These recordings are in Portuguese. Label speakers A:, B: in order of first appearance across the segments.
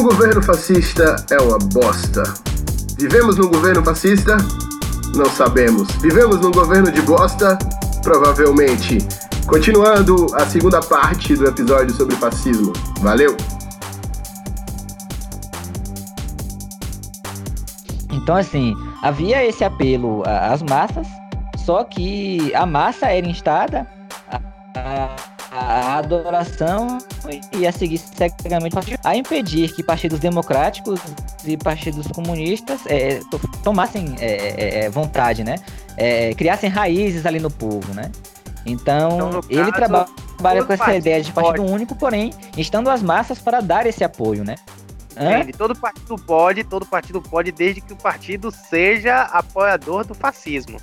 A: O governo fascista é uma bosta. Vivemos num governo fascista? Não sabemos. Vivemos num governo de bosta? Provavelmente. Continuando a segunda parte do episódio sobre fascismo. Valeu!
B: Então, assim, havia esse apelo às massas, só que a massa era instada a, a adoração e a seguir cegamente a impedir que partidos democráticos e partidos comunistas é, tomassem é, é, é, vontade, né? É, criassem raízes ali no povo, né? Então, então ele caso, trabalha com essa ideia de partido pode. único, porém, estando as massas para dar esse apoio, né?
C: Entende? Todo partido pode, todo partido pode, desde que o partido seja apoiador do fascismo.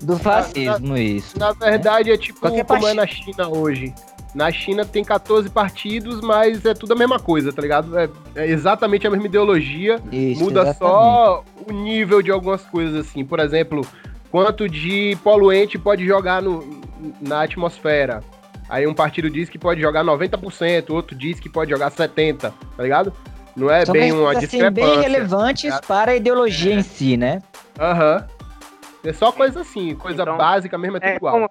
B: Do fascismo,
A: na,
B: isso.
A: Na verdade, é tipo Qualquer como é na China hoje. Na China tem 14 partidos, mas é tudo a mesma coisa, tá ligado? É, é exatamente a mesma ideologia. Isso, muda exatamente. só o nível de algumas coisas, assim. Por exemplo, quanto de poluente pode jogar no, na atmosfera. Aí um partido diz que pode jogar 90%, outro diz que pode jogar 70%, tá ligado? Não é
B: São
A: bem uma assim, discrepância.
B: bem relevantes tá para a ideologia é. em si, né?
A: Aham. Uhum. É só coisa assim, coisa então, básica mesmo, é tudo é, igual. Como...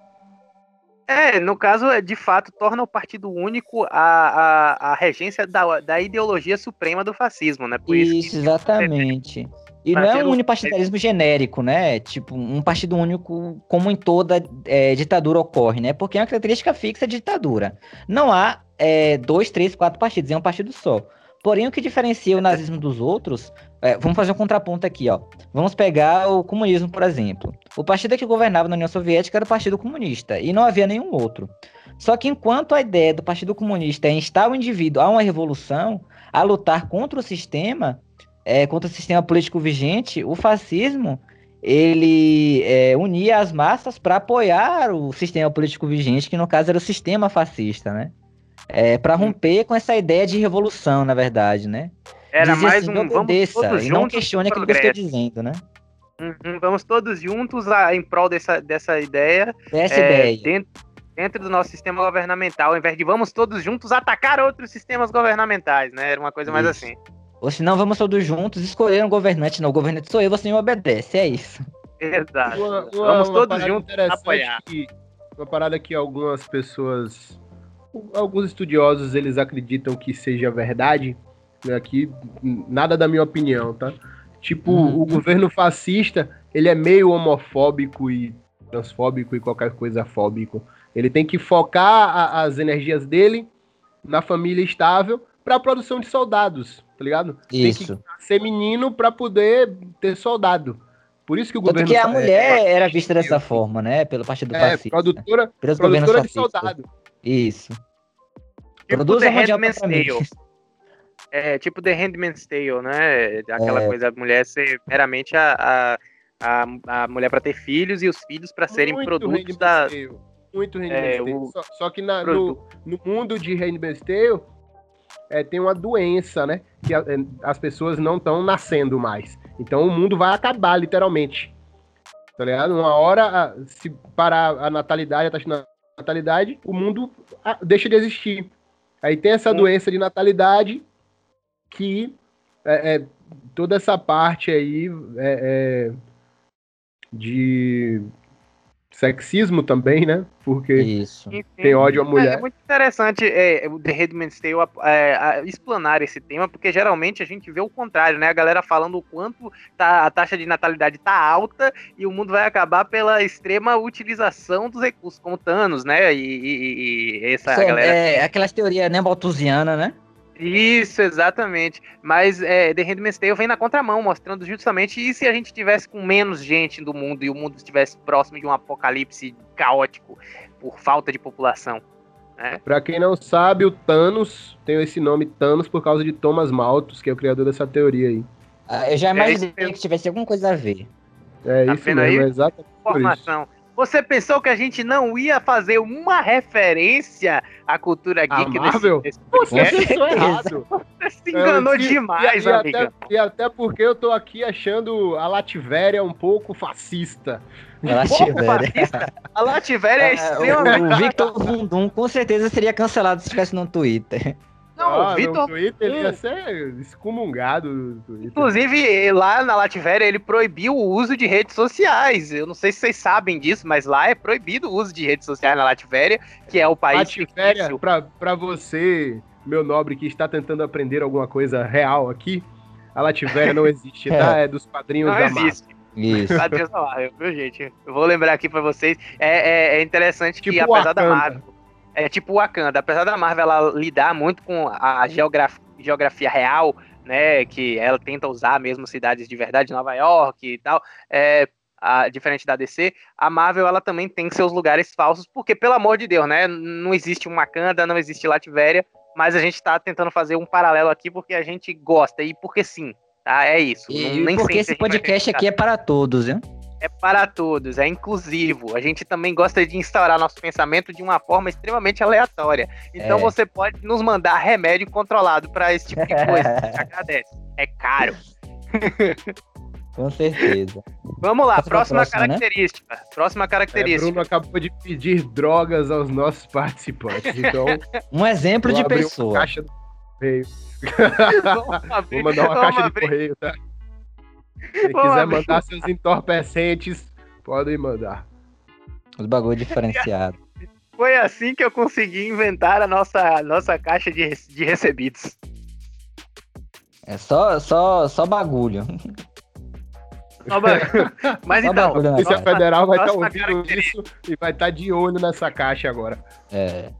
C: É, no caso, é, de fato, torna o Partido Único a, a, a regência da, da ideologia suprema do fascismo, né?
B: Por isso, isso exatamente. E não é um unipartidarismo genérico, né? Tipo, um partido único como em toda é, ditadura ocorre, né? Porque é uma característica fixa de ditadura. Não há é, dois, três, quatro partidos, é um partido só. Porém, o que diferencia o nazismo dos outros, é, vamos fazer um contraponto aqui, ó. Vamos pegar o comunismo, por exemplo. O partido que governava na União Soviética era o Partido Comunista, e não havia nenhum outro. Só que enquanto a ideia do Partido Comunista é instar o indivíduo a uma revolução, a lutar contra o sistema, é, contra o sistema político vigente, o fascismo ele é, unia as massas para apoiar o sistema político vigente, que no caso era o sistema fascista, né? É, para romper com essa ideia de revolução, na verdade, né?
C: Era Dizer mais assim, um
B: vamos todos e não questione aquilo que eu estou dizendo, né?
C: Uhum, vamos todos juntos a, em prol dessa, dessa ideia.
B: Dessa é, ideia.
C: Dentro, dentro do nosso sistema governamental, ao invés de vamos todos juntos atacar outros sistemas governamentais, né? Era uma coisa mais assim.
B: Ou se não, vamos todos juntos escolher um governante. Não, o governante sou eu, você me obedece, é isso.
C: Exato. Uma, uma, vamos uma todos juntos apoiar.
A: Que, uma parada que algumas pessoas alguns estudiosos eles acreditam que seja verdade, né, aqui nada da minha opinião, tá? Tipo, uhum. o governo fascista, ele é meio homofóbico e transfóbico e qualquer coisa fóbico. Ele tem que focar a, as energias dele na família estável para a produção de soldados, tá ligado?
B: Isso.
A: Tem que ser menino para poder ter soldado. Por isso que o Tanto governo.
B: que a mulher é, era vista dessa forma, né? Pelo partido é, fascista.
A: Produtora, produtora de soldado.
B: Isso.
C: Tipo Produz The Handmaid's Tale. É, tipo The Handmaid's Tale, né? Aquela é. coisa, a mulher ser meramente a, a, a, a mulher para ter filhos e os filhos para serem Muito produtos da. Tale.
A: Muito Handmaid's é, Tale. O... Só, só, que na, no, no mundo de Handmaid's Tale é, tem uma doença, né? Que a, é, as pessoas não estão nascendo mais. Então o mundo vai acabar, literalmente. Tá ligado? Uma hora, se parar a natalidade, a taxa de natalidade, o mundo deixa de existir. Aí tem essa doença de natalidade que é, é, toda essa parte aí é, é de sexismo também, né? Porque
B: Isso.
A: tem ódio à é, mulher.
C: É, muito interessante é, o The Redman's Tale é, a, explanar esse tema, porque geralmente a gente vê o contrário, né? A galera falando o quanto tá, a taxa de natalidade tá alta e o mundo vai acabar pela extrema utilização dos recursos, como Thanos, né? E, e, e essa
B: Sim,
C: galera...
B: É, aquelas teorias né, né?
C: Isso, exatamente. Mas é, The Handmaid's Tale vem na contramão, mostrando justamente e se a gente tivesse com menos gente do mundo e o mundo estivesse próximo de um apocalipse caótico por falta de população. Né?
A: Pra quem não sabe, o Thanos tem esse nome Thanos por causa de Thomas Malthus, que é o criador dessa teoria aí.
B: Ah, eu já é imaginei é que tivesse alguma coisa a ver.
A: É tá isso mesmo, aí? exatamente. Informação.
C: Você pensou que a gente não ia fazer uma referência à cultura geek
A: a Marvel? Desse, desse Você pensou errado.
C: Você se enganou é, demais,
A: e, e, amiga. Até, e até porque eu tô aqui achando a Lativéria um pouco fascista.
B: A Lativéria.
C: a Lativéria é, é extremamente...
B: O Victor Vundum com certeza seria cancelado se estivesse no Twitter.
A: Não, ah, Vitor. No Twitter ele ia ser excomungado.
C: Inclusive, lá na Latvéria, ele proibiu o uso de redes sociais. Eu não sei se vocês sabem disso, mas lá é proibido o uso de redes sociais na Latvéria, que é o país.
A: Latvéria, pra, pra você, meu nobre, que está tentando aprender alguma coisa real aqui, a Latvéria não existe, tá? É dos padrinhos não da existe.
C: Isso. Padrinhos da Marvel, viu, gente? Eu vou lembrar aqui pra vocês. É, é, é interessante tipo que, apesar da Marvel é tipo o Wakanda. Apesar da Marvel ela lidar muito com a geografia, geografia real, né, que ela tenta usar mesmo cidades de verdade, Nova York e tal, é, a, diferente da DC, a Marvel ela também tem seus lugares falsos, porque pelo amor de Deus, né, não existe um Wakanda, não existe Latvéria, mas a gente está tentando fazer um paralelo aqui porque a gente gosta e porque sim, tá? É isso.
B: E não, porque esse podcast aqui é para todos, né?
C: É para todos, é inclusivo. A gente também gosta de instaurar nosso pensamento de uma forma extremamente aleatória. Então é. você pode nos mandar remédio controlado para esse tipo de coisa. A gente agradece. É caro.
B: Com certeza.
C: Vamos lá, próxima, próxima, né? característica. Né? Próxima característica. É,
A: Bruno acabou de pedir drogas aos nossos participantes. Então,
B: um exemplo de pessoa.
A: Uma caixa do correio. Vou mandar uma caixa de correio, tá? Se quiser mandar seus entorpecentes, podem mandar.
B: Os bagulho diferenciado.
C: Foi assim que eu consegui inventar a nossa, nossa caixa de, de recebidos.
B: É só, só, só bagulho.
C: Mas só então,
A: a Polícia Federal vai estar tá ouvindo isso e vai estar tá de olho nessa caixa agora.
B: É.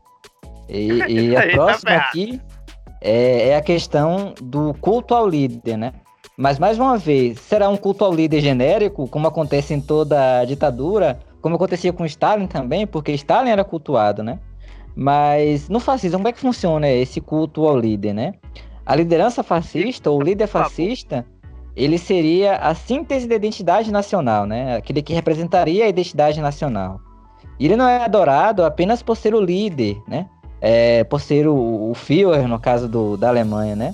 B: E, e a tá próxima tá aqui é, é a questão do culto ao líder, né? Mas, mais uma vez, será um culto ao líder genérico, como acontece em toda ditadura, como acontecia com Stalin também, porque Stalin era cultuado, né? Mas no fascismo, como é que funciona esse culto ao líder, né? A liderança fascista, ou líder fascista, ele seria a síntese da identidade nacional, né? Aquele que representaria a identidade nacional. E ele não é adorado apenas por ser o líder, né? É, por ser o, o Führer, no caso do, da Alemanha, né?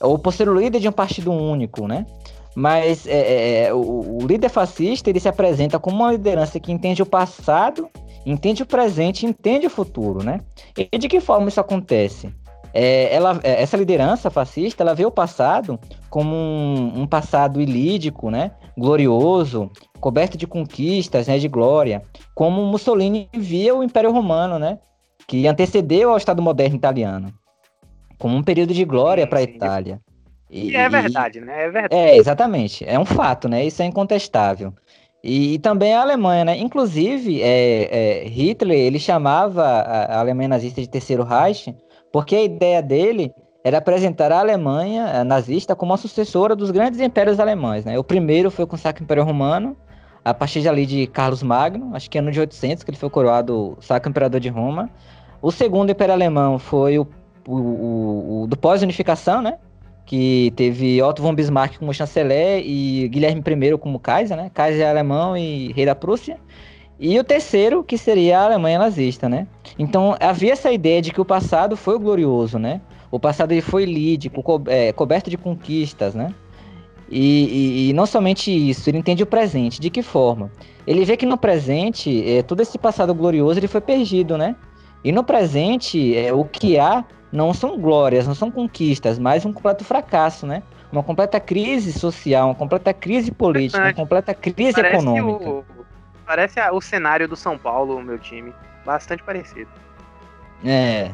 B: Ou por ser o líder de um partido único, né? Mas é, é, é, o, o, líder fascista ele se apresenta como uma liderança que entende o passado, entende o presente, entende o futuro, né? E de que forma isso acontece? É, ela, é, essa liderança fascista ela vê o passado como um, um, passado ilídico, né? Glorioso, coberto de conquistas, né? De glória, como Mussolini via o Império Romano, né? Que antecedeu ao Estado moderno italiano como um período de glória para a Itália.
C: E, e, é verdade, e, né? É verdade.
B: É, exatamente. É um fato, né? Isso é incontestável. E, e também a Alemanha, né? Inclusive, é, é, Hitler, ele chamava a, a Alemanha nazista de Terceiro Reich, porque a ideia dele era apresentar a Alemanha nazista como a sucessora dos grandes impérios alemães, né? O primeiro foi com o Sacro Império Romano, a partir de ali de Carlos Magno, acho que ano de 800, que ele foi coroado Sacro Imperador de Roma. O segundo Império Alemão foi o o, o, o do pós-unificação, né? Que teve Otto von Bismarck como chanceler e Guilherme I como Kaiser, né? Kaiser alemão e rei da Prússia. E o terceiro, que seria a Alemanha nazista, né? Então havia essa ideia de que o passado foi glorioso, né? O passado ele foi lídico, co é, coberto de conquistas, né? E, e, e, não somente isso, ele entende o presente. De que forma? Ele vê que no presente, é, todo esse passado glorioso ele foi perdido, né? E no presente, é, o que há não são glórias, não são conquistas, mas um completo fracasso, né? Uma completa crise social, uma completa crise política, uma completa crise parece econômica. O,
C: parece o cenário do São Paulo, o meu time. Bastante parecido.
B: É.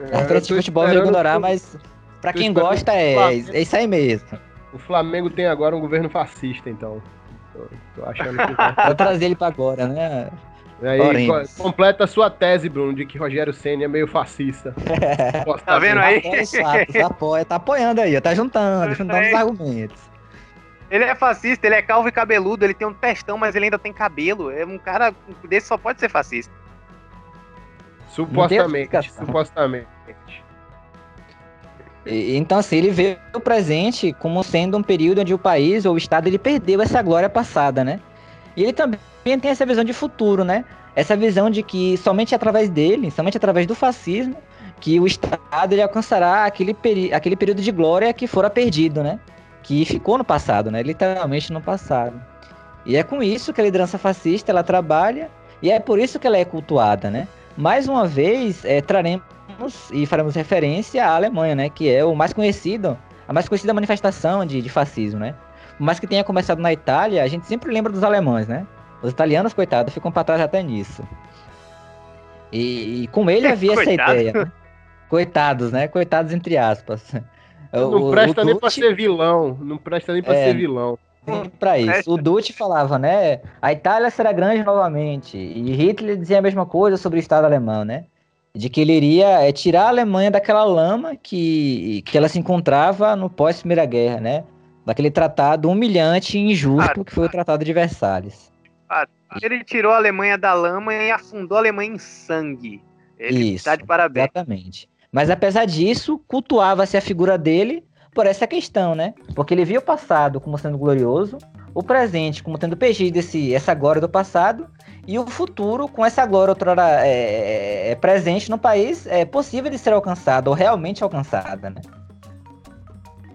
B: é a frente de futebol vai ignorar, mas para quem gosta é, é isso aí mesmo.
A: O Flamengo tem agora um governo fascista, então. Tô, tô achando que.
B: Vou trazer ele para agora, né?
A: Aí, completa a sua tese, Bruno, de que Rogério Senna é meio fascista.
C: tá vendo aí?
B: Tá, apoia, tá apoiando aí, tá juntando, juntando os argumentos.
C: Ele é fascista, ele é calvo e cabeludo, ele tem um testão, mas ele ainda tem cabelo. É um cara desse só pode ser fascista.
A: Supostamente, supostamente.
B: Então, assim, ele vê o presente como sendo um período onde o país ou o Estado ele perdeu essa glória passada, né? E ele também tem essa visão de futuro, né? Essa visão de que somente através dele, somente através do fascismo, que o Estado ele alcançará aquele, aquele período de glória que fora perdido, né? Que ficou no passado, né? Literalmente no passado. E é com isso que a liderança fascista ela trabalha e é por isso que ela é cultuada, né? Mais uma vez, é, traremos e faremos referência à Alemanha, né? Que é o mais conhecido, a mais conhecida manifestação de, de fascismo, né? Por mais que tenha começado na Itália, a gente sempre lembra dos alemães, né? Os italianos, coitados, ficam para trás até nisso. E, e com ele havia essa ideia. Né? Coitados, né? Coitados entre aspas.
A: Não o, presta o nem para ser vilão. Não presta nem para é, ser vilão.
B: Para isso. O Dutti falava, né? A Itália será grande novamente. E Hitler dizia a mesma coisa sobre o Estado alemão, né? De que ele iria é, tirar a Alemanha daquela lama que, que ela se encontrava no pós-Primeira Guerra, né? Daquele tratado humilhante e injusto ah, que foi o Tratado de Versalhes.
C: Ah, ele tirou a Alemanha da lama e afundou a Alemanha em sangue. Ele
B: Isso, tá de parabéns. Exatamente. Mas apesar disso, cultuava-se a figura dele por essa questão, né? Porque ele via o passado como sendo glorioso, o presente como tendo perdido esse, essa glória do passado, e o futuro com essa glória outrora é, é, é presente no país é possível de ser alcançada, ou realmente alcançada, né?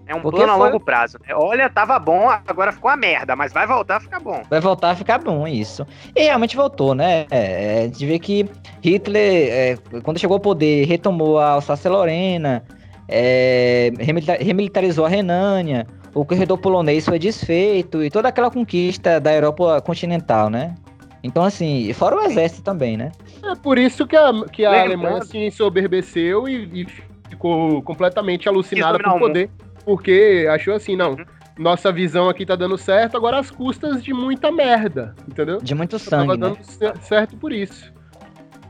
C: É um Porque plano a foi... longo prazo. Olha, tava bom, agora ficou uma merda, mas vai voltar a ficar bom.
B: Vai voltar a ficar bom, isso. E realmente voltou, né? É, a gente vê que Hitler, é, quando chegou ao poder, retomou a Alsácia-Lorena, é, remilitarizou a Renânia, o corredor polonês foi desfeito e toda aquela conquista da Europa continental, né? Então, assim, fora o exército também, né?
A: É por isso que a, que a Alemanha se ensoberbeceu e, e ficou completamente alucinada com o poder porque achou assim, não, uhum. nossa visão aqui tá dando certo, agora as custas de muita merda, entendeu?
B: De muito sangue, Tava
A: dando né? certo por isso.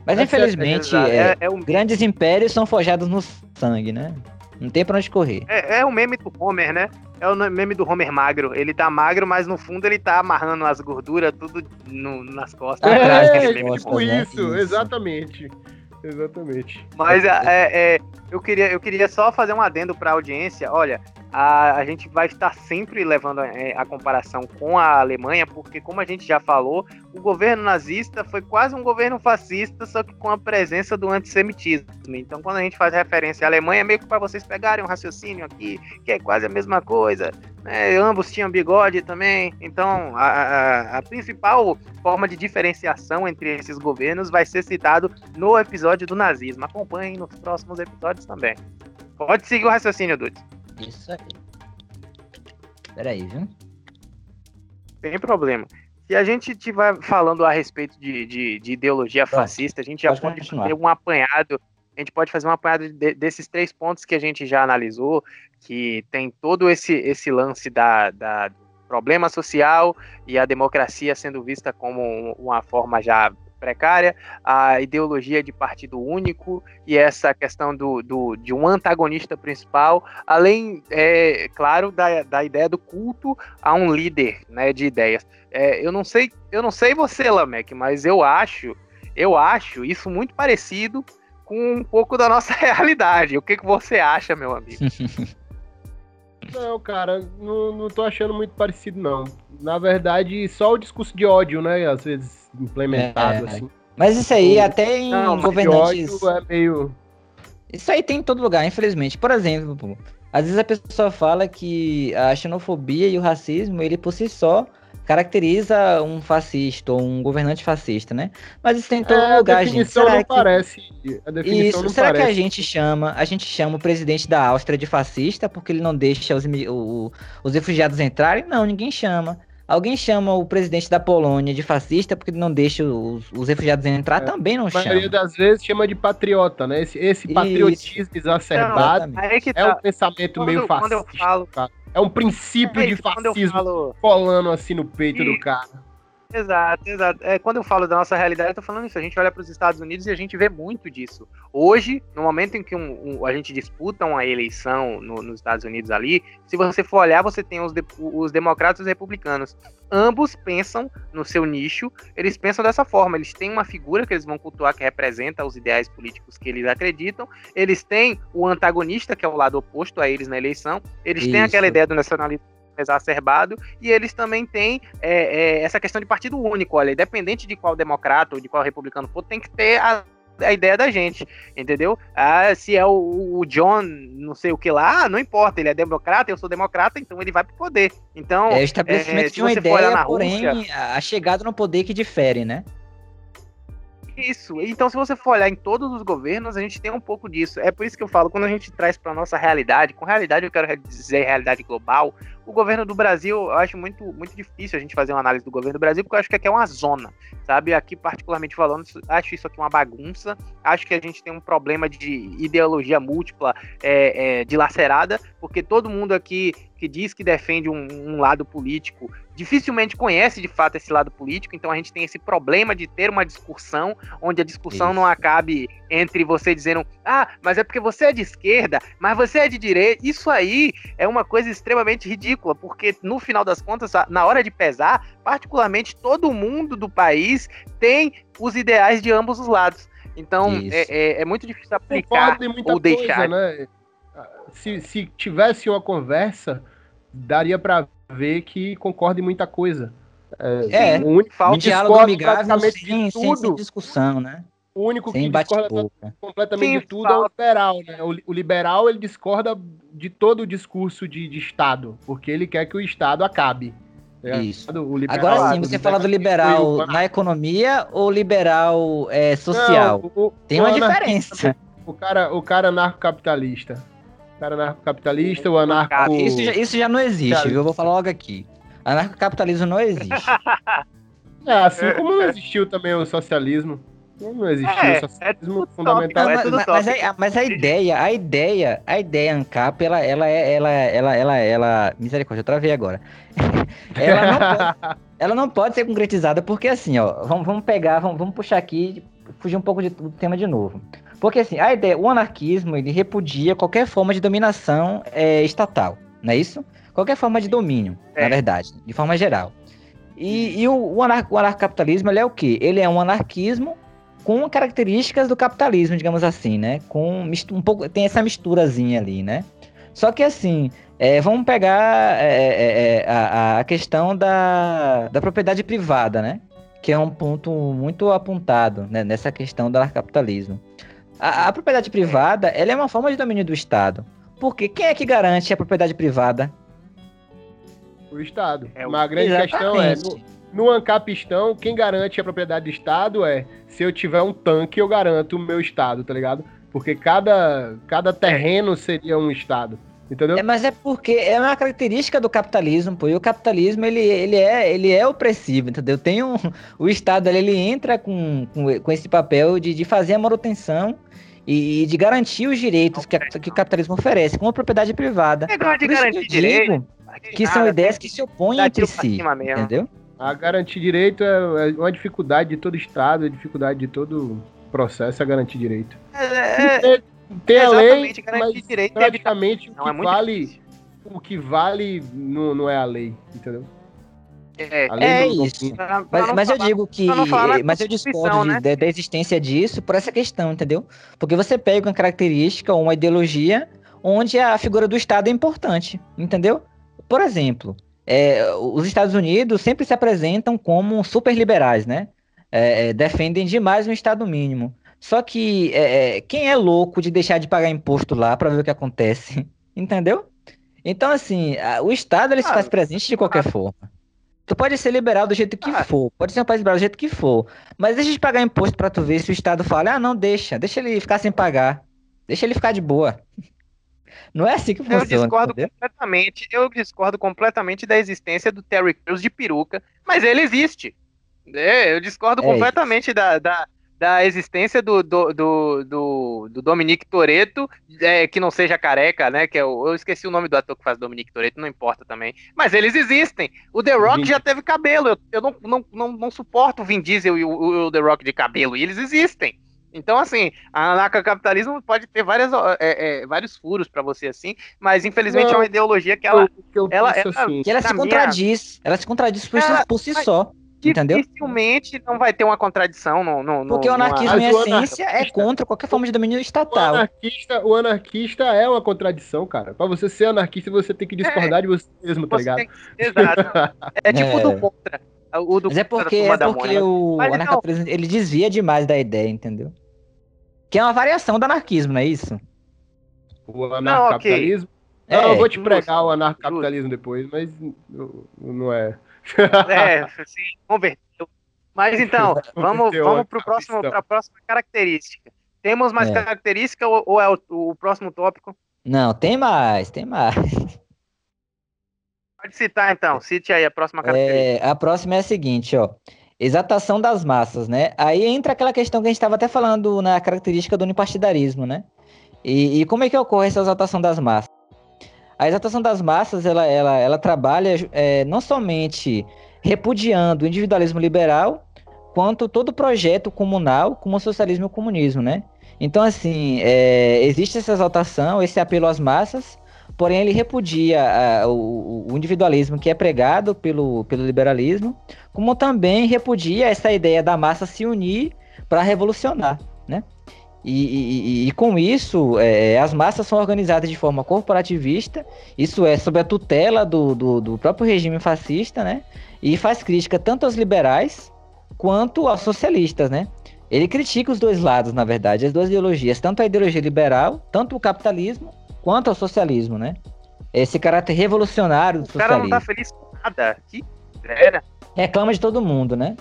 B: Mas é infelizmente, é, é, é um... grandes impérios são forjados no sangue, né? Não tem pra onde correr.
C: É, é o meme do Homer, né? É o meme do Homer magro. Ele tá magro, mas no fundo ele tá amarrando as gorduras tudo no, nas costas.
A: É, é, é tipo né? isso, isso, exatamente. Exatamente.
C: Mas é, é, eu, queria, eu queria só fazer um adendo para a audiência. Olha, a, a gente vai estar sempre levando a, é, a, comparação com a Alemanha, porque, como a gente já falou, o governo nazista foi quase um governo fascista, só que com a presença do antissemitismo. Então, quando a gente faz referência à Alemanha, é meio que para vocês pegarem um raciocínio aqui, que é quase a mesma coisa. Né? Ambos tinham bigode também. Então, a, a, a principal forma de diferenciação entre esses governos vai ser citado no episódio do nazismo. Acompanhem nos próximos episódios também. Pode seguir o raciocínio, Dudes.
B: Isso aí. Peraí, viu?
C: Sem problema. Se a gente estiver falando a respeito de, de, de ideologia fascista, a gente já pode, pode fazer um apanhado. A gente pode fazer um apanhado de, desses três pontos que a gente já analisou, que tem todo esse, esse lance da, da problema social e a democracia sendo vista como uma forma já precária, a ideologia de partido único e essa questão do, do de um antagonista principal, além, é, claro, da, da ideia do culto a um líder né, de ideias. É, eu não sei, eu não sei você, Lamek, mas eu acho, eu acho isso muito parecido com um pouco da nossa realidade. O que, que você acha, meu amigo?
A: Não, cara, não, não tô achando muito parecido, não. Na verdade, só o discurso de ódio, né? Às vezes implementado, é, assim.
B: Mas isso aí, o... até em não, governantes.
A: ódio é meio.
B: Isso aí tem em todo lugar, infelizmente. Por exemplo, às vezes a pessoa fala que a xenofobia e o racismo, ele por si só caracteriza um fascista ou um governante fascista, né? Mas isso tem em todo é, lugar, a
A: definição gente. Será não
B: que...
A: parece. A definição
B: isso,
A: não
B: será
A: parece.
B: que a gente chama, a gente chama o presidente da Áustria de fascista porque ele não deixa os, o, os refugiados entrarem? Não, ninguém chama. Alguém chama o presidente da Polônia de fascista porque não deixa os, os refugiados entrar? É, também não chama. A maioria
A: das vezes chama de patriota, né? Esse, esse patriotismo Isso. exacerbado não, é, é, um pensamento
C: quando,
A: meio fascista.
C: Quando eu falo,
A: é um princípio é, de fascismo falo... colando assim no peito e... do cara.
C: Exato, exato. É, quando eu falo da nossa realidade, eu tô falando isso. A gente olha para os Estados Unidos e a gente vê muito disso. Hoje, no momento em que um, um, a gente disputa uma eleição no, nos Estados Unidos ali, se você for olhar, você tem os, de, os democratas e os republicanos. Ambos pensam no seu nicho, eles pensam dessa forma. Eles têm uma figura que eles vão cultuar que representa os ideais políticos que eles acreditam. Eles têm o antagonista, que é o lado oposto a eles na eleição. Eles isso. têm aquela ideia do nacionalismo exacerbado, e eles também têm é, é, essa questão de partido único, olha, independente de qual democrata ou de qual republicano for, tem que ter a, a ideia da gente, entendeu? Ah, se é o, o, John, não sei o que lá, não importa, ele é democrata, eu sou democrata, então ele vai pro poder. Então,
B: é o estabelecimento é, de uma ideia, porém, Rússia, a chegada no poder que difere, né?
C: Isso. Então, se você for olhar em todos os governos, a gente tem um pouco disso. É por isso que eu falo, quando a gente traz para nossa realidade, com realidade eu quero dizer realidade global, o governo do Brasil, eu acho muito, muito difícil a gente fazer uma análise do governo do Brasil, porque eu acho que aqui é uma zona, sabe? Aqui, particularmente falando, acho isso aqui uma bagunça. Acho que a gente tem um problema de ideologia múltipla é, é, dilacerada, porque todo mundo aqui que diz que defende um, um, lado político dificilmente conhece de fato esse lado político, então a gente tem esse problema de ter uma discussão onde a discussão Isso. não acabe entre você dizendo, ah, mas é porque você é de esquerda, mas você é de direita. Isso aí é uma coisa extremamente ridícula, porque no final das contas, na hora de pesar, particularmente todo mundo do país tem os ideais de ambos os lados. Então é, é, é, muito difícil aplicar ou deixar.
A: Coisa, né? Se, se tivesse uma conversa daria para ver que concorda em muita coisa.
B: É, é falta diálogo amigável sem, sem, sem, discussão, né?
A: O único sem que discorda completamente Sim, de tudo falta. é o liberal, né? O, o, liberal ele discorda de todo o discurso de, de Estado, porque ele quer que o Estado acabe.
B: Tá Isso. Liberal, Agora sim, você fala do liberal na economia ou liberal é, social? Não, o, Tem uma diferença.
A: O cara, o cara anarcocapitalista cara anarcocapitalista, o anarco...
B: Isso já, isso já não existe, viu? Eu vou falar logo aqui. Anarcocapitalismo não existe.
A: é, assim como não existiu também o socialismo. Não existiu é, o socialismo é fundamental.
B: Não, mas, mas, a, mas, a, ideia, a ideia, a ideia ANCAP, ela, ela, ela, ela, ela, ela, misericórdia, eu travei agora. ela, não pode, ela não pode ser concretizada porque assim, ó, vamos, vamos pegar, vamos, vamos puxar aqui, fugir um pouco de, do tema de novo. Porque assim, a ideia, o anarquismo, ele repudia qualquer forma de dominação é, estatal, não é isso? Qualquer forma de domínio, é. na verdade, de forma geral. E, e o, o, anar, o anarcocapitalismo, ele é o quê? Ele é um anarquismo com características do capitalismo, digamos assim, né? Com um pouco, tem essa misturazinha ali, né? Só que assim, é, vamos pegar é, é, é a, a, questão da, da propriedade privada, né? Que é um ponto muito apontado né, nessa questão do anarcapitalismo. A, a, propriedade privada, ela é uma forma de domínio do Estado. Porque quem é que garante a propriedade privada?
A: O Estado. É, Uma grande Exatamente. questão é, no, Ancapistão, quem garante a propriedade do Estado é, se eu tiver um tanque, eu garanto o meu Estado, tá ligado? Porque cada, cada terreno seria um Estado. Entendeu?
B: É, mas é porque é uma característica do capitalismo, pô. E o capitalismo, ele, ele, é, ele é opressivo, entendeu? Tem um, o Estado, ele entra com, com, com esse papel de, de fazer a manutenção e de garantir os direitos que, a, que o capitalismo oferece, com a propriedade privada. É de garantir direito. Que são ideias que se opõem entre si, entendeu?
A: A garantir direito é, é uma dificuldade de todo Estado, é dificuldade de todo processo a garantir direito. É, é, tem a lei, mas direito praticamente o que, é vale, o que vale não, não é a lei, entendeu?
B: É, é isso. Pra, pra mas, mas eu digo que. Mas eu discordo né? de, da existência disso por essa questão, entendeu? Porque você pega uma característica ou uma ideologia onde a figura do Estado é importante, entendeu? Por exemplo, é, os Estados Unidos sempre se apresentam como super liberais, né? É, é defendem demais um Estado mínimo. Só que é, é, quem é louco de deixar de pagar imposto lá para ver o que acontece? Entendeu? Então, assim, a, o Estado ele ah, se faz presente de qualquer ah, forma. Tu pode ser liberal do jeito que ah, for, pode ser um país liberal do jeito que for, mas deixa de pagar imposto para tu ver se o Estado fala, ah, não, deixa, deixa ele ficar sem pagar, deixa ele ficar de boa. Não é assim que funciona.
C: Eu discordo entendeu? completamente, eu discordo completamente da existência do Terry Crews de peruca, mas ele existe. É, eu discordo é completamente da, da, da existência do, do, do, do, do Dominique Toreto, é, que não seja careca, né? Que é o, eu esqueci o nome do ator que faz Dominique Toreto, não importa também. Mas eles existem. O The Rock Vin... já teve cabelo. Eu, eu não, não, não, não suporto o Vin Diesel e o, o, o The Rock de cabelo. E eles existem. Então, assim, a anarcocapitalismo pode ter várias, é, é, vários furos para você, assim, mas infelizmente não, é uma ideologia que ela.
B: Que eu ela, ela, assim, que ela se contradiz. Ela se contradiz por, ela, por si mas, só. Entendeu?
C: Dificilmente não vai ter uma contradição no. no
B: Porque o anarquismo, em essência, é contra qualquer forma de domínio estatal.
A: O anarquista, o anarquista é uma contradição, cara. Pra você ser anarquista, você tem que discordar é, de você mesmo, tá ligado? Tem,
C: exato. É tipo é. do contra.
B: O do Mas é porque, é porque o anarcapitalismo ele desvia demais da ideia, entendeu? Que é uma variação do anarquismo, não é isso?
A: O anarcapitalismo? Não, okay. não, eu vou te pregar o anarcapitalismo depois, mas não é.
C: É, assim, converteu. Mas então, vamos, vamos para próximo, a próxima característica. Temos mais é. característica ou, ou é o, o, próximo tópico?
B: Não, tem mais, tem mais.
C: Pode citar então, cite aí a próxima característica.
B: É, a próxima é a seguinte, ó. Exaltação das massas, né? Aí entra aquela questão que a gente estava até falando na característica do unipartidarismo, né? E, e, como é que ocorre essa exaltação das massas? A exaltação das massas, ela, ela, ela trabalha é, não somente repudiando o individualismo liberal, quanto todo projeto comunal, como o socialismo e o comunismo, né? Então, assim, é, existe essa exaltação, esse apelo às massas, porém ele repudia a, o, o, individualismo que é pregado pelo, pelo liberalismo, como também repudia essa ideia da massa se unir para revolucionar, né? E, e, e, com isso, é, as massas são organizadas de forma corporativista, isso é, sob a tutela do, do, do, próprio regime fascista, né? E faz crítica tanto aos liberais quanto aos socialistas, né? Ele critica os dois lados, na verdade, as duas ideologias, tanto a ideologia liberal, tanto o capitalismo, quanto ao socialismo, né? Esse caráter revolucionário do o socialismo. O cara não
C: tá feliz com nada. Que era.
B: Reclama de todo mundo, né?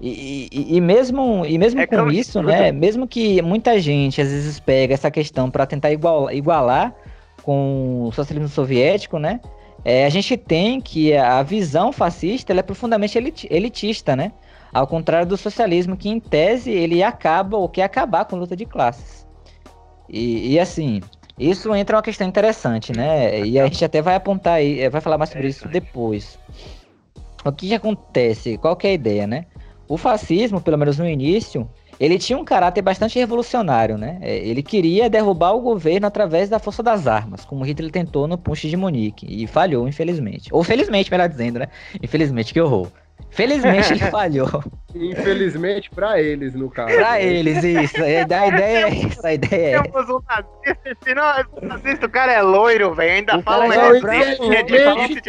B: E, e, e, mesmo, e mesmo com isso, né? Mesmo que muita gente às vezes pega essa questão para tentar igualar, igualar com o socialismo soviético, né? É, a gente tem que a visão fascista é profundamente elitista, né? Ao contrário do socialismo, que em tese ele acaba ou quer acabar com a luta de classes. E, e assim, isso entra uma questão interessante, né? E a gente até vai apontar aí, vai falar mais sobre isso depois. O que, acontece? Qual que é a ideia, né? O fascismo, pelo menos no início, ele tinha um caráter bastante revolucionário, né? É, ele queria derrubar o governo através da força das armas, como Hitler tentou no Punch de Munique, e falhou, infelizmente. Ou felizmente, melhor dizendo, né? Infelizmente, que horror. Felizmente ele falhou.
A: Infelizmente para eles, no caso.
B: Pra eles, isso. A ideia é essa, a ideia é
C: Temos um nazista, não, nazista, o cara é loiro, velho. Ainda fala
A: é Infelizmente,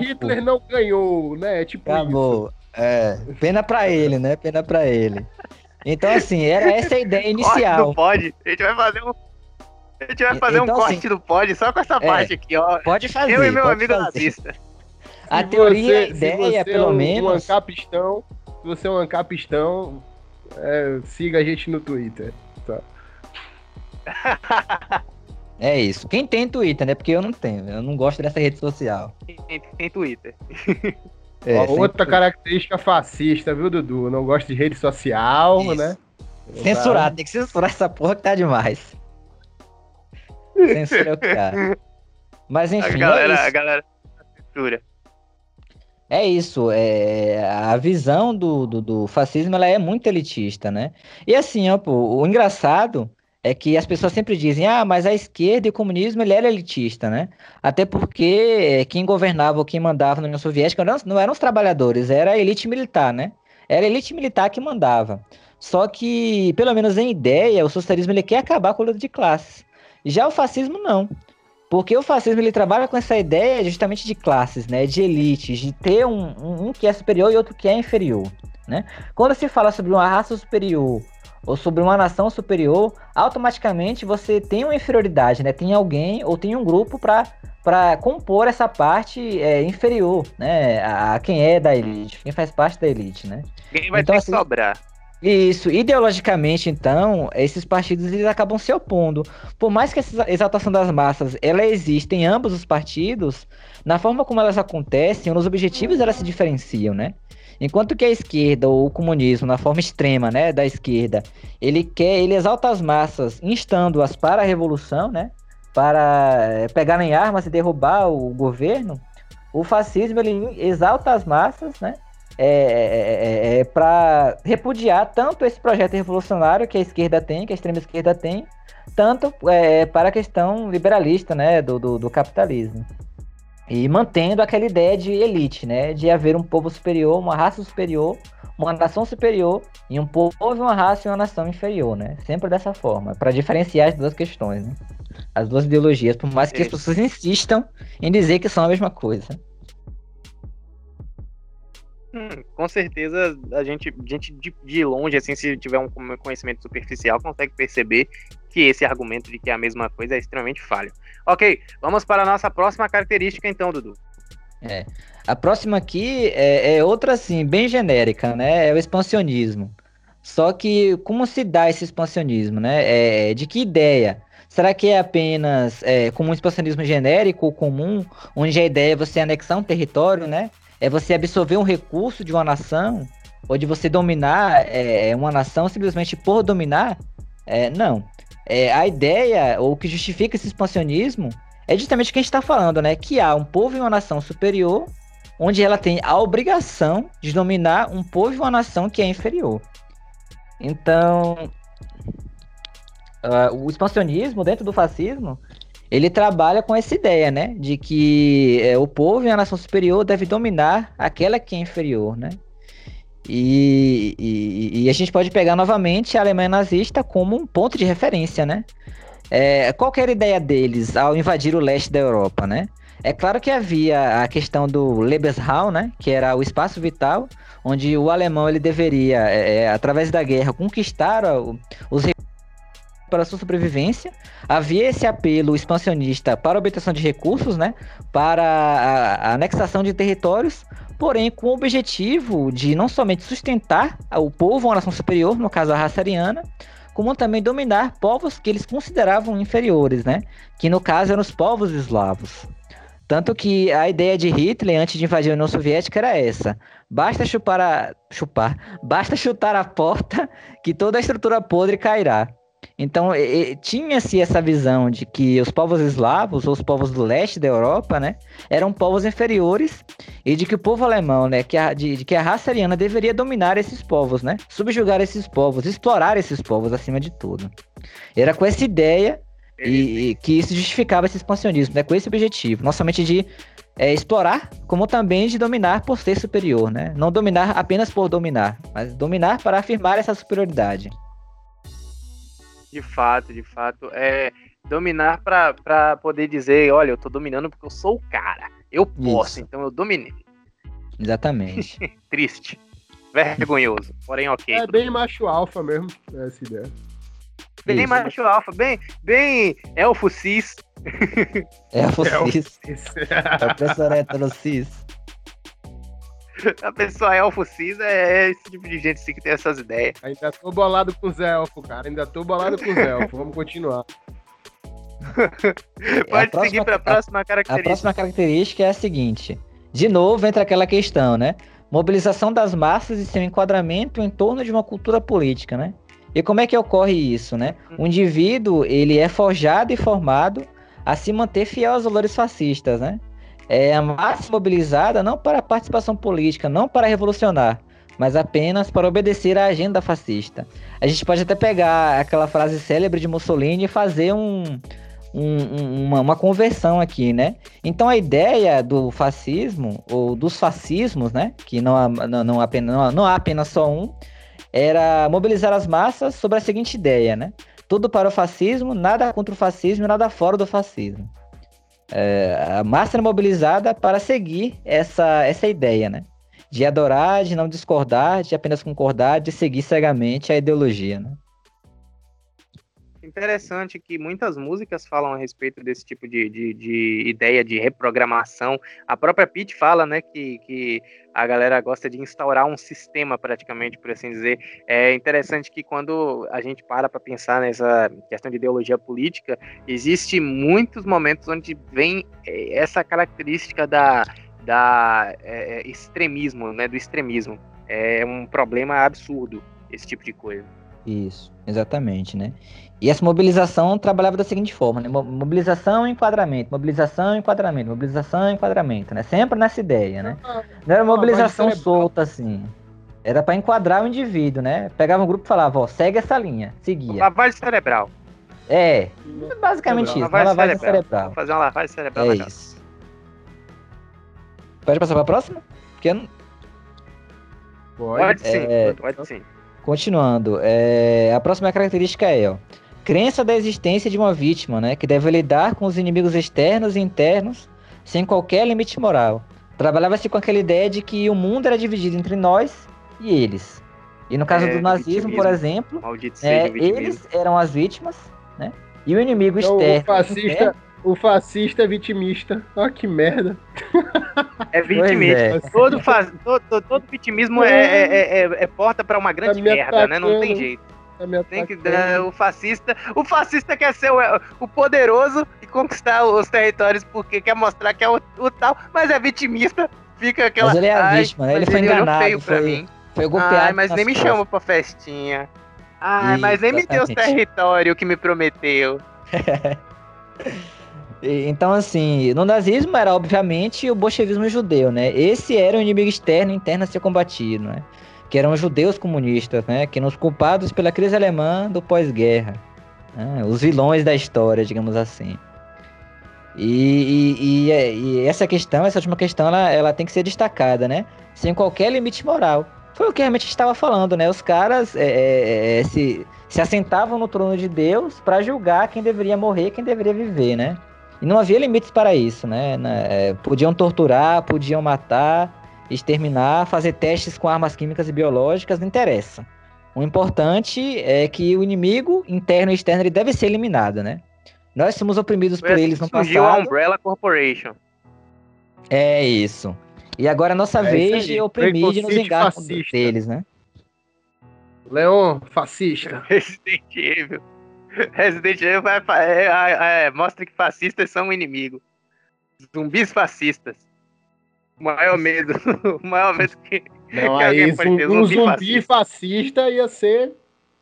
A: Hitler não ganhou, né? Tipo
B: Acabou. Isso. É, pena pra ele, né? Pena pra ele. Então, assim, era essa a ideia inicial.
C: Não pode. A gente vai fazer um. A gente vai fazer então, um corte assim, do pod só com essa é, parte aqui, ó.
B: Pode fazer.
C: Eu e meu amigo
B: fazer.
C: nazista.
B: A se teoria, você, a ideia, pelo
A: é um,
B: menos.
A: Um ancapistão, se você é um ancapistão, é, siga a gente no Twitter. Tá.
B: É isso. Quem tem Twitter, né? Porque eu não tenho. Eu não gosto dessa rede social.
C: Quem tem Twitter.
A: É, outra característica fascista, viu, Dudu? Não gosto de rede social, Isso. né?
B: Censurar, tem que censurar essa porra que tá demais. Censura o cara. Mas enfim.
C: A galera, é a galera censura.
B: É isso, é, a visão do, do, do, fascismo ela é muito elitista, né? E assim, ó, pô, o engraçado é que as pessoas sempre dizem, ah, mas a esquerda e o comunismo ele era elitista, né? Até porque quem governava ou quem mandava na União Soviética não, não eram os trabalhadores, era a elite militar, né? Era a elite militar que mandava. Só que, pelo menos em ideia, o socialismo ele quer acabar com a luta de classes. Já o fascismo não. Porque o fascismo ele trabalha com essa ideia justamente de classes, né? De elites, de ter um, um, um que é superior e outro que é inferior. Né? Quando se fala sobre uma raça superior ou sobre uma nação superior, automaticamente você tem uma inferioridade, né? Tem alguém ou tem um grupo para compor essa parte é, inferior, né? A, a, quem é da elite, quem faz parte da elite, né?
C: Quem vai então, ter assim, que sobrar.
B: Isso, ideologicamente, então, esses partidos eles acabam se opondo. Por mais que essa exaltação das massas ela exista em ambos os partidos, na forma como elas acontecem, nos objetivos elas se diferenciam, né? Enquanto que a esquerda, ou o comunismo, na forma extrema, né, da esquerda, ele quer, ele exalta as massas, instando-as para a revolução, né, para eh, pegarem armas e derrubar o governo, o fascismo, ele exalta as massas, né, é, é, é, é para repudiar tanto esse projeto revolucionário que a esquerda tem, que a extrema esquerda tem, tanto é, para a questão liberalista, né, do, do, do capitalismo. E mantendo aquela ideia de elite, né? De haver um povo superior, uma raça superior, uma nação superior, e um povo, uma raça e uma nação inferior, né? Sempre dessa forma, para diferenciar as duas questões, né? As duas ideologias, por mais que as pessoas insistam em dizer que são a mesma coisa.
C: Hum, com certeza a gente, gente de, de, longe, assim, se tiver um conhecimento superficial, consegue perceber que esse argumento de que é a mesma coisa é extremamente falho. Ok, vamos para a nossa próxima característica então, Dudu.
B: É. A próxima aqui é, é, outra, assim, bem genérica, né? É o expansionismo. Só que como se dá esse expansionismo, né? É, de que ideia? Será que é apenas é, como um expansionismo genérico ou comum, onde a ideia é você anexar um território, né? É você absorver um recurso de uma nação, ou de você dominar é, uma nação simplesmente por dominar? É, não. É, a ideia, ou o que justifica esse expansionismo, é justamente o que a gente está falando, né? Que há um povo e uma nação superior, onde ela tem a obrigação de dominar um povo e uma nação que é inferior. Então, uh, o expansionismo dentro do fascismo, ele trabalha com essa ideia, né? De que é, o povo e a nação superior deve dominar aquela que é inferior, né? E, e, e, a gente pode pegar novamente a Alemanha nazista como um ponto de referência, né? É, qual era a ideia deles ao invadir o leste da Europa, né? É claro que havia a questão do Lebensraum, né? Que era o espaço vital, onde o alemão ele deveria, é, é através da guerra, conquistar os para sua sobrevivência. Havia esse apelo expansionista para a obtenção de recursos, né? Para a, a anexação de territórios, porém com o objetivo de não somente sustentar o povo, uma nação superior, no caso a raça ariana, como também dominar povos que eles consideravam inferiores, né? Que no caso eram os povos eslavos. Tanto que a ideia de Hitler antes de invadir a União Soviética era essa: basta chupar a chupar, basta chutar a porta que toda a estrutura podre cairá. Então, tinha-se essa visão de que os povos eslavos, ou os povos do leste da Europa, né, eram povos inferiores, e de que o povo alemão, né, que a, de, de, que a raça ariana deveria dominar esses povos, né, subjugar esses povos, explorar esses povos acima de tudo. Era com essa ideia e, e que isso justificava esse expansionismo, né, com esse objetivo, não somente de é, explorar, como também de dominar por ser superior, né, não dominar apenas por dominar, mas dominar para afirmar essa superioridade.
C: De fato, de fato. É dominar para poder dizer, olha, eu tô dominando porque eu sou o cara. Eu posso, Isso. então eu dominei.
B: Exatamente.
C: Triste. Vergonhoso. Porém, ok.
A: É bem macho alfa mesmo, essa ideia.
C: Bem Isso. macho alfa, bem, bem elfo cis.
B: Elfo cis. É o professor hétero cis.
C: A pessoa elfo cis é, é esse tipo de gente assim, que tem essas ideias.
A: Ainda tô bolado com os elfos, cara. Ainda tô bolado com os elfos. Vamos continuar.
C: Pode próxima, seguir para a próxima característica.
B: A próxima característica é a seguinte. De novo, entra aquela questão, né? Mobilização das massas e seu enquadramento em torno de uma cultura política, né? E como é que ocorre isso, né? Hum. O indivíduo, ele é forjado e formado a se manter fiel aos valores fascistas, né? É a massa mobilizada não para participação política, não para revolucionar, mas apenas para obedecer à agenda fascista. A gente pode até pegar aquela frase célebre de Mussolini e fazer um, um, uma, uma, conversão aqui, né? Então a ideia do fascismo, ou dos fascismos, né? Que não há, não, não, apenas, não, não há apenas só um, era mobilizar as massas sobre a seguinte ideia, né? Tudo para o fascismo, nada contra o fascismo, nada fora do fascismo é, a massa mobilizada para seguir essa, essa ideia, né? De adorar, de não discordar, de apenas concordar, de seguir cegamente a ideologia, né?
C: Interessante que muitas músicas falam a respeito desse tipo de, de, de ideia de reprogramação. A própria Pete fala, né, que, que a galera gosta de instaurar um sistema, praticamente, por assim dizer. É interessante que quando a gente para para pensar nessa questão de ideologia política, existe muitos momentos onde vem é, essa característica da, da é, é, extremismo, né, do extremismo. É um problema absurdo esse tipo de coisa.
B: Isso, exatamente, né? E essa mobilização trabalhava da seguinte forma, né? Mobilização e enquadramento, mobilização e enquadramento, mobilização e enquadramento, né? Sempre nessa ideia, né? Não era mobilização solta, assim. Era para enquadrar o indivíduo, né? Pegava um grupo e falava, ó, segue essa linha, seguia.
C: Lavagem cerebral.
B: É, basicamente isso, lavagem, lavagem cerebral. cerebral.
C: fazer uma lavagem cerebral.
B: É isso. Pode passar para a próxima? Porque
C: não... Pode, pode sim, é... pode sim.
B: Continuando, é... a próxima característica é, ó, crença da existência de uma vítima, né, que deve lidar com os inimigos externos e internos sem qualquer limite moral. Trabalhava-se com aquela ideia de que o mundo era dividido entre nós e eles. E no caso é, do nazismo, por exemplo, é, eles eram as vítimas, né? E o inimigo então, externo.
A: O fascista, o fascista é vitimista. Ó, que merda.
C: É vitimista. É. Todo, faz, todo, todo, vitimismo é, é, é, é porta para uma grande tá merda, né? Não tem jeito. Tá tem que, o fascista o fascista quer ser o, o, poderoso e conquistar os territórios porque quer mostrar que é o, o tal, mas é vitimista, fica aquela.
B: Mas ele é a vítima, né? Ele foi ele enganado. Feio foi, pra mim.
C: foi golpeado. Ai, mas nem me chama pra festinha. Ai, mas nem me deu os territórios que me prometeu.
B: Então, assim, no nazismo era obviamente o bolchevismo judeu, né? Esse era o inimigo externo e interno a ser combatido, né? Que eram os judeus comunistas, né? Que eram os culpados pela crise alemã do pós-guerra. Né? Os vilões da história, digamos assim. E, e, e, e, essa questão, essa última questão, ela, ela tem que ser destacada, né? Sem qualquer limite moral. Foi o que realmente estava falando, né? Os caras é, é, é, se, se assentavam no trono de Deus para julgar quem deveria morrer, quem deveria viver, né? E não havia limites para isso, né? É, podiam torturar, podiam matar, exterminar, fazer testes com armas químicas e biológicas, não interessa. O importante é que o inimigo interno e externo ele deve ser eliminado, né? Nós somos oprimidos Foi por assim eles no passado.
C: Surgiu a Umbrella Corporation.
B: É isso. E agora é nossa é vez de oprimir, de nos vingar deles, né?
A: Leon, fascista.
C: Resident Evil. Resident Evil vai, é, é, é, mostra que fascistas são o inimigo. Zumbis fascistas. O maior medo. O maior medo que.
A: Não, que aí zumbi, ter, um zumbi fascista. fascista. ia ser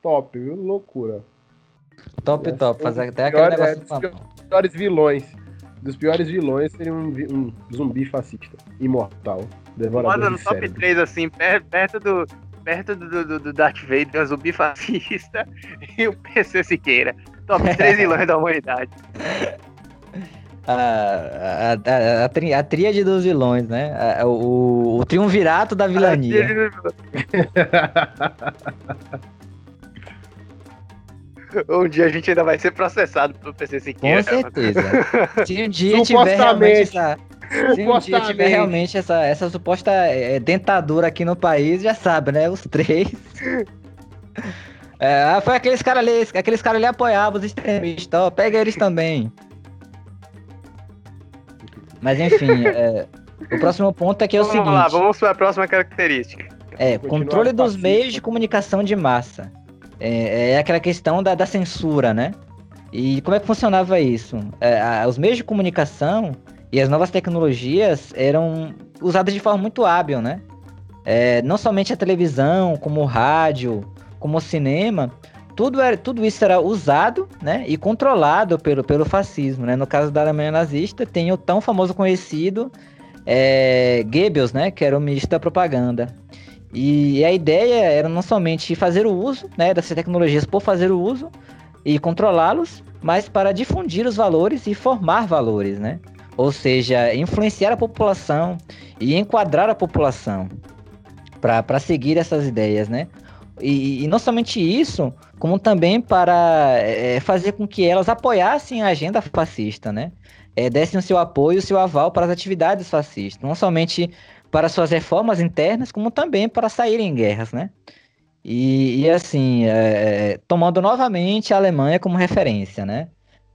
A: top, viu? Loucura.
B: Top, ia top. Fazer até pior, aquele negócio.
A: É, dos piores vilões. Dos piores vilões seria um, um zumbi fascista. Imortal.
C: Devorador no top 3, assim, perto do, perto do, do, do Darth Vader, o zumbi fascista e o PC Siqueira. Top 3 vilões da humanidade.
B: A, a, a, a, a tríade dos vilões, né? A, o, o triunvirato da vilania.
C: um dia a gente ainda vai ser processado pelo PC Siqueira.
B: Com certeza. Se um dia tiver realmente essa, se um dia tiver realmente essa, essa suposta é, dentadura aqui no país, já sabe, né? Os três. É, ah, foi aqueles caras ali, aqueles caras ali apoiavam os extremistas, ó, pega eles também. Mas enfim, é, o próximo ponto é que é o vamos seguinte. Vamos
C: lá, vamos para a próxima característica.
B: É, controle dos meios de comunicação de massa. É, é aquela questão da, da, censura, né? E como é que funcionava isso? É, a, os meios de comunicação, e as novas tecnologias eram usadas de forma muito hábil, né? É, não somente a televisão, como o rádio, como o cinema, tudo, era, tudo isso era usado né, e controlado pelo, pelo fascismo. Né? No caso da Alemanha nazista, tem o tão famoso conhecido é, Goebbels, né, que era o ministro da propaganda. E a ideia era não somente fazer o uso né, dessas tecnologias por fazer o uso e controlá-los, mas para difundir os valores e formar valores, né? Ou seja, influenciar a população e enquadrar a população para seguir essas ideias, né? E, e, não somente isso, como também para é, fazer com que elas apoiassem a agenda fascista, né? É, dessem o seu apoio, o seu aval para as atividades fascistas, não somente para suas reformas internas, como também para saírem em guerras, né? E, e assim, é, tomando novamente a Alemanha como referência, né?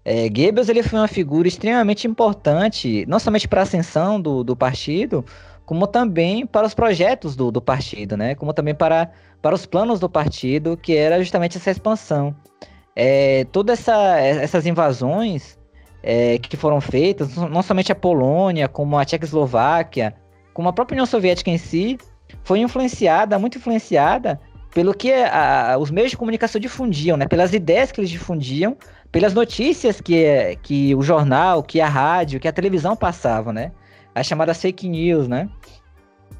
B: É, Goebbels ele foi uma figura extremamente importante, não somente para a ascensão do, do partido, como também para os projetos do, do partido, né? Como também para, para os planos do partido, que era justamente essa expansão. É, todas essa, essas invasões é, que foram feitas, não somente a Polônia, como a Tchecoslováquia, como a própria União Soviética em si, foi influenciada, muito influenciada pelo que a, os meios de comunicação difundiam, né? Pelas ideias que eles difundiam, pelas notícias que, que o jornal, que a rádio, que a televisão passavam, né? As chamadas fake news, né?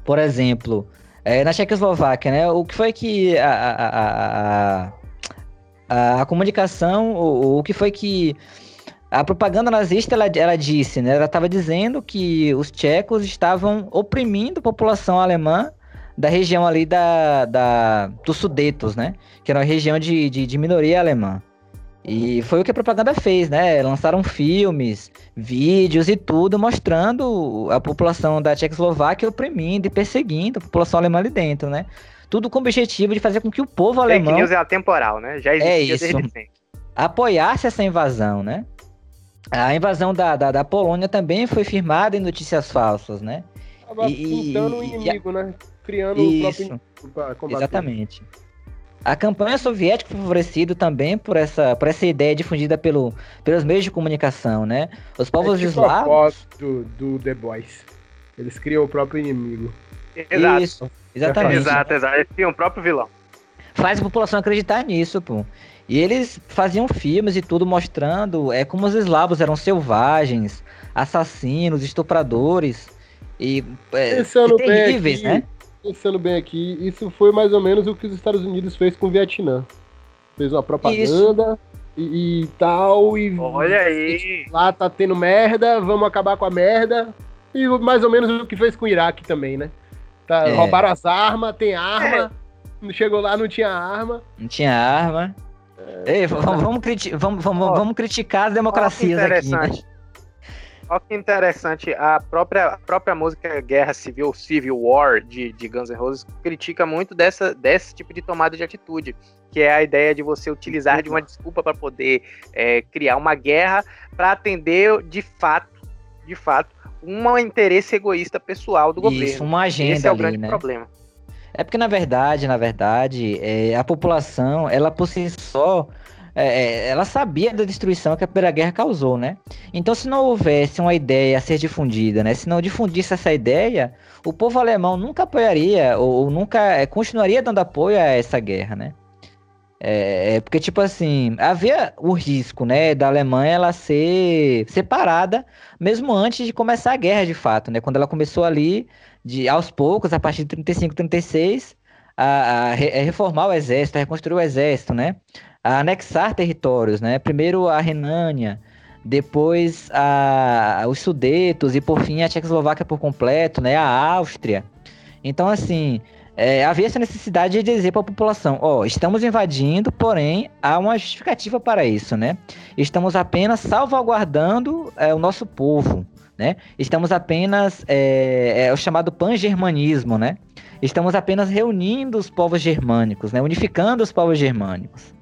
B: Por exemplo, é, na Tchecoslováquia, né? O que foi que a, a, a, a, a comunicação, o, o que foi que a propaganda nazista ela, ela disse, né? Ela estava dizendo que os tchecos estavam oprimindo a população alemã da região ali da, da dos Sudetos, né? Que era uma região de, de, de minoria alemã. E foi o que a propaganda fez, né? Lançaram filmes, vídeos e tudo mostrando a população da Tchecoslováquia oprimindo e perseguindo a população alemã ali dentro, né? Tudo com o objetivo de fazer com que o povo Fake alemão.
C: News é atemporal, né? Já existia é isso, desde sempre.
B: Apoiasse essa invasão, né? A invasão da, da, da, Polônia também foi firmada em notícias falsas, né?
A: Tava e, pintando o inimigo, né? Criando isso, o próprio inimigo
B: combater. Exatamente. A campanha soviética foi favorecida também por essa, por essa ideia difundida pelo, pelos meios de comunicação, né? Os povos é tipo eslavos...
A: do, do The Boys. Eles criam o próprio inimigo.
C: Exato. Isso, exatamente. Exato, exato. Eles criam o próprio vilão.
B: Faz a população acreditar nisso, pô. E eles faziam filmes e tudo mostrando é como os eslavos eram selvagens, assassinos, estupradores e é, terríveis,
A: aqui, né? Pensando bem aqui, isso foi mais ou menos o que os Estados Unidos fez com o Vietnã. Fez uma propaganda e, e, tal e
C: olha aí,
A: lá tá tendo merda, vamos acabar com a merda. E mais ou menos o que fez com o Iraque também, né? Tá, é. Roubaram as armas, tem arma. É. Chegou lá, não tinha arma.
B: Não tinha arma. Ei, vamos, vamos, criti vamos, vamos, vamos, criticar as democracias aqui. Né?
C: Olha que interessante, a própria, a própria música Guerra Civil, Civil War, de, de Guns N' Roses, critica muito dessa, desse tipo de tomada de atitude, que é a ideia de você utilizar de uma desculpa para poder é, criar uma guerra para atender de fato, de fato, um interesse egoísta pessoal do Isso, governo. Isso,
B: uma agenda
C: Esse é o
B: ali,
C: grande
B: né?
C: problema.
B: É porque, na verdade, na verdade, é, a população, ela por si só, é, é, ela sabia da destruição que a Primeira Guerra causou, né? Então, se não houvesse uma ideia a ser difundida, né? Se não difundisse essa ideia, o povo alemão nunca apoiaria ou, ou nunca é, continuaria dando apoio a essa guerra, né? É, é, porque, tipo assim, havia o risco, né, da Alemanha ela ser separada, mesmo antes de começar a guerra, de fato, né? Quando ela começou ali, de aos poucos, a partir de 35, 36, a, a, a reformar o exército, a reconstruir o exército, né? A anexar territórios, né? Primeiro a Renânia, depois a, os Sudetos e por fim a Tchecoslováquia por completo, né? A Áustria. Então, assim, é, havia essa necessidade de dizer para a população: ó, oh, estamos invadindo, porém há uma justificativa para isso, né? Estamos apenas salvaguardando é, o nosso povo, né? Estamos apenas é, é o chamado pan-germanismo, né? Estamos apenas reunindo os povos germânicos, né? Unificando os povos germânicos.